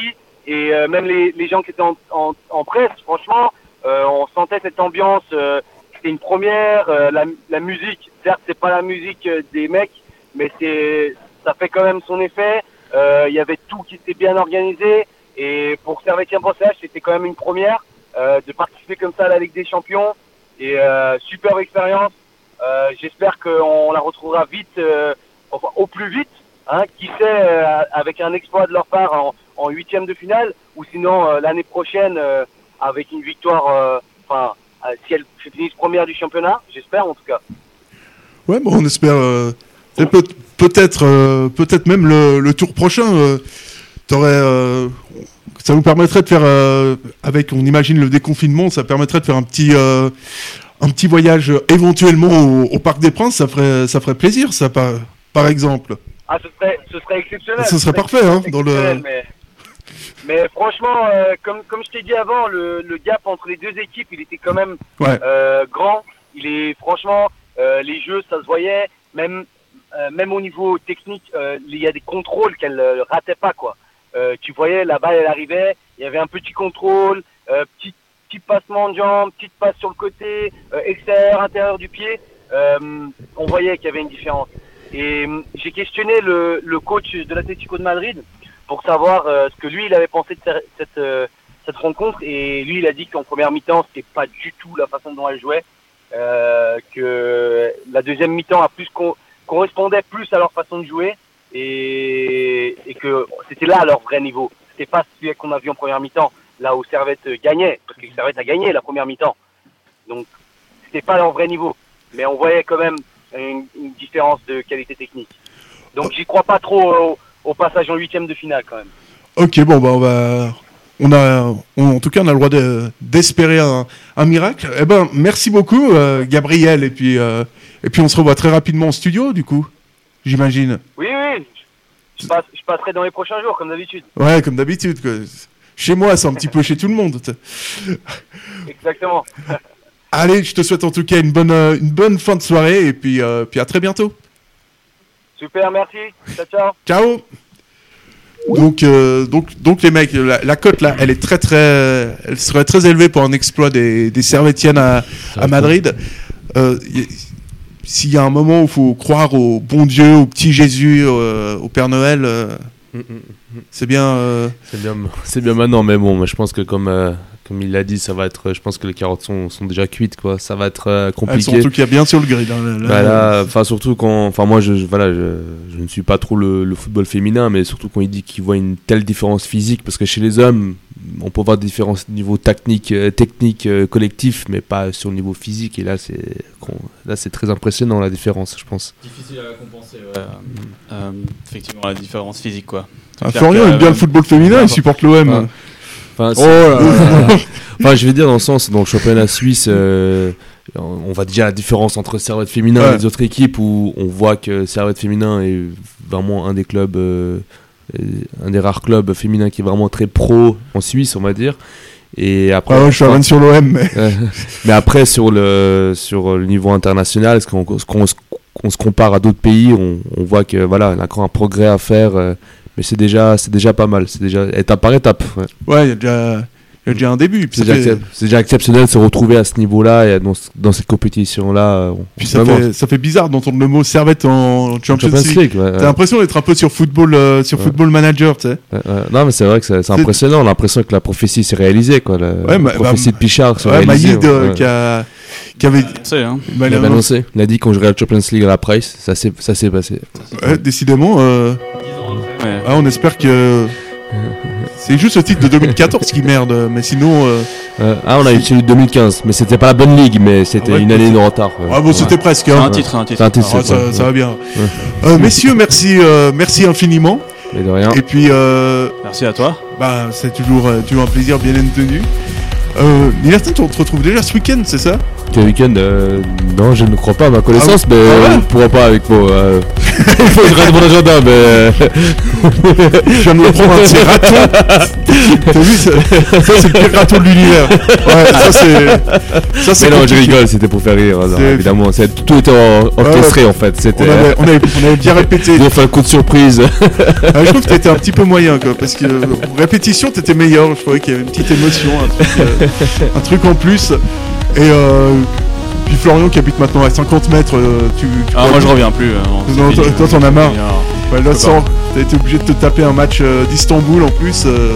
S10: Et euh, même les, les gens qui étaient en, en, en presse, franchement, euh, on sentait cette ambiance. euh, C'était une première. euh, la, la musique, certes, c'est pas la musique euh, des mecs, mais c'est ça fait quand même son effet. Il y avait tout qui était bien organisé. Et pour Servetien Brossage, c'était quand même une première de participer comme ça à la Ligue des Champions. Et superbe expérience. J'espère qu'on la retrouvera vite, enfin, au plus vite. Hein, qui sait, avec un exploit de leur part en huitième de finale, ou sinon euh, l'année prochaine euh, avec une victoire, euh, enfin, si elles finissent première du championnat, j'espère en tout cas.
S6: Ouais, bon, on espère. peut- peut-être, peut-être même le, le tour prochain. t'aurais, ça nous permettrait de faire, euh, avec, on imagine le déconfinement, ça permettrait de faire un petit, euh, un petit voyage éventuellement au, au Parc des Princes. Ça ferait, ça ferait plaisir, ça, par, par exemple.
S10: Ah, ce serait, ce serait exceptionnel.
S6: Ce serait parfait, hein, dans le-
S10: Mais, mais franchement, euh, comme, comme je t'ai dit avant, le, le gap entre les deux équipes, il était quand même
S6: Ouais.
S10: euh, grand. Il est franchement, euh, les jeux, ça se voyait. Même, euh, même au niveau technique, euh, il y a des contrôles qu'elle euh, ratait pas, quoi. Euh, tu voyais, la balle, elle arrivait, il y avait un petit contrôle, euh, petit, petit passement de jambe, petite passe sur le côté, euh, extérieur, intérieur du pied. Euh, on voyait qu'il y avait une différence. Et j'ai questionné le, le coach de l'Atlético de Madrid pour savoir euh, ce que lui il avait pensé de cette, cette, euh, cette rencontre. Et lui il a dit qu'en première mi-temps c'était pas du tout la façon dont elle jouait, euh, que la deuxième mi-temps a plus co- correspondait plus à leur façon de jouer et, et que c'était là leur vrai niveau. C'était pas celui qu'on a vu en première mi-temps, là où Servette gagnait, parce que Servette a gagné la première mi-temps. Donc c'était pas leur vrai niveau, mais on voyait quand même une, une différence de qualité technique. Donc j'y crois pas trop au, passage en huitième de finale quand même.
S6: Ok, bon, bah, on va. On a, on- en tout cas, on a le droit de- d'espérer un, un miracle. Eh ben, merci beaucoup, euh, Gabriel, et puis, euh, et puis on se revoit très rapidement en studio, du coup, j'imagine.
S10: Oui, oui, je, passe- je passerai dans les prochains jours comme d'habitude.
S6: Ouais, comme d'habitude. Chez moi, c'est un petit peu chez tout le monde.
S10: Exactement. *laughs*
S6: Allez, je te souhaite en tout cas une bonne, une bonne fin de soirée, et puis, euh, puis à très bientôt.
S10: Super, merci. Ciao, ciao.
S6: Ciao. Donc, euh, donc, donc les mecs, la, la cote là, elle est très très, elle serait très élevée pour un exploit des, des Servetiennes à, à Madrid. Euh, y- S'il y a un moment où il faut croire au bon Dieu, au petit Jésus, euh, au Père Noël, euh, c'est bien. euh,
S7: C'est bien, c'est bien maintenant, mais bon, moi, je pense que comme, euh, comme il l'a dit, ça va être. Je pense que les carottes sont, sont déjà cuites, quoi. Ça va être euh,
S6: elles
S7: compliqué.
S6: sont en tout cas bien sur le grid. hein, là- là.
S7: Bah là, enfin surtout quand, enfin moi je, je- voilà, je, je ne suis pas trop le, le football féminin, mais surtout quand il dit qu'il voit une telle différence physique, parce que chez les hommes, on peut voir des différences au niveau technique, euh, technique, euh, collectif, mais pas sur le niveau physique. Et là c'est, là c'est très impressionnant la différence, je pense.
S8: Difficile à compenser, ouais. Euh, effectivement, la différence physique, quoi.
S6: Ah, Florian aime bien
S8: euh,
S6: le football féminin, il supporte l'OM.
S7: Enfin,
S6: Oh
S7: c'est-
S6: là là.
S7: enfin, je vais dire dans le sens, dans le championnat suisse, euh, on voit déjà la différence entre Servette féminin
S6: Ouais.
S7: et les autres équipes où on voit que Servette féminin est vraiment un des clubs, euh, un des rares clubs féminins qui est vraiment très pro en Suisse, on va dire. Et après,
S6: Ah ouais, je suis à sur l'OM, mais.
S7: mais après sur le sur le niveau international, est-ce qu'on se- compare à d'autres pays, on, on voit que voilà, il y a encore un progrès à faire, euh, mais c'est déjà c'est déjà pas mal, c'est déjà étape par étape. ouais.
S6: Ouais, il y a déjà, il y a déjà un début.
S7: C'est déjà,
S6: fait-
S7: exceptionnel de se retrouver à ce niveau-là et dans, dans cette compétition-là. on-
S6: Puis ça fait, ça fait bizarre d'entendre le mot servette en Champions,
S7: Champions
S6: League.
S7: Ouais,
S6: T'as
S7: ouais.
S6: l'impression d'être un peu sur football, euh, sur
S7: Ouais.
S6: football manager, tu sais.
S7: Ouais, ouais. Non, mais c'est vrai que c'est impressionnant. On a l'impression que la prophétie s'est réalisée. Quoi. La,
S6: Ouais,
S7: la
S6: bah,
S7: prophétie
S6: bah,
S7: de Pichard s'est
S6: Ouais,
S7: réalisée.
S6: Maïd euh,
S7: ouais.
S6: qui, a, qui avait
S8: C'est, hein.
S6: bah,
S7: Il avait annoncé. Il a dit qu'on jouerait la Champions League à la Price. Ça s'est ça s'est passé.
S6: ouais, décidément. euh,
S8: Ouais.
S6: ah, on espère que c'est juste le titre de 2014 qui merde, mais sinon. euh,
S7: Euh, ah, on a eu celui de 2015. Mais c'était pas la bonne ligue, mais c'était
S6: Ah ouais,
S7: une année de retard. ouais.
S6: Ah bon, c'était presque.
S8: C'est
S6: hein.
S8: un titre, un titre.
S7: C'est un titre,
S6: Ah,
S7: c'est
S6: ça, va bien.
S7: Ouais.
S6: Euh, messieurs, merci, euh, merci infiniment.
S7: Mais de rien.
S6: Et puis, euh,
S8: Merci à toi.
S6: bah, c'est toujours, euh, toujours un plaisir, bien entendu. Euh, Nilerton, on te retrouve déjà ce week-end, c'est ça?
S7: Quel week-end euh, Non, je ne crois pas à ma connaissance,
S6: Ah
S7: mais
S6: Ah ouais
S7: pourra pas avec euh, Il faut que je regarde mon agenda, mais.
S6: Je viens de me prendre un petit raton. *laughs* T'as vu, ça, ça, c'est le pire raton de l'univers. Ouais, ça c'est. Ça
S7: Mais non, je rigole, c'était pour faire rire.
S6: C'est-
S7: évidemment, c'est tout était orchestré en fait.
S6: On avait, on, avait, on avait bien répété. *laughs*
S7: Ils ont fait un coup de surprise.
S6: Ah, je trouve que t'étais un petit peu moyen, quoi, parce que euh, *laughs* répétition, t'étais meilleur. Je trouvais qu'il y avait une petite émotion, un truc, euh, un truc en plus. Et euh, puis Florian qui habite maintenant à 50 mètres, euh, tu. tu
S8: Ah, moi je reviens plus. euh, non, c'est
S6: Non,
S8: fini.
S6: toi, toi, t'en as marre.
S8: Je
S6: là, sans, t'as été obligé de te taper un match euh, d'Istanbul en plus. euh,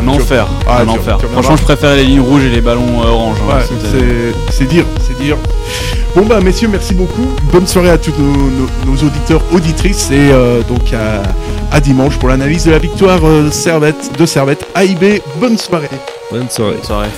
S8: Un enfer.
S6: Ah,
S8: un
S6: tu-
S8: enfer.
S6: tu.
S8: Franchement, je préfère les lignes rouges et les ballons euh, orange. hein,
S6: Ouais, c'est- c'est dire, c'est dire. Bon bah messieurs, merci beaucoup. Bonne soirée à tous nos, nos- nos auditeurs, auditrices et euh, donc à, à dimanche pour l'analyse de la victoire euh, Servette de Servette AIB. Bonne soirée.
S7: Bonne soirée.
S8: Bonne soirée.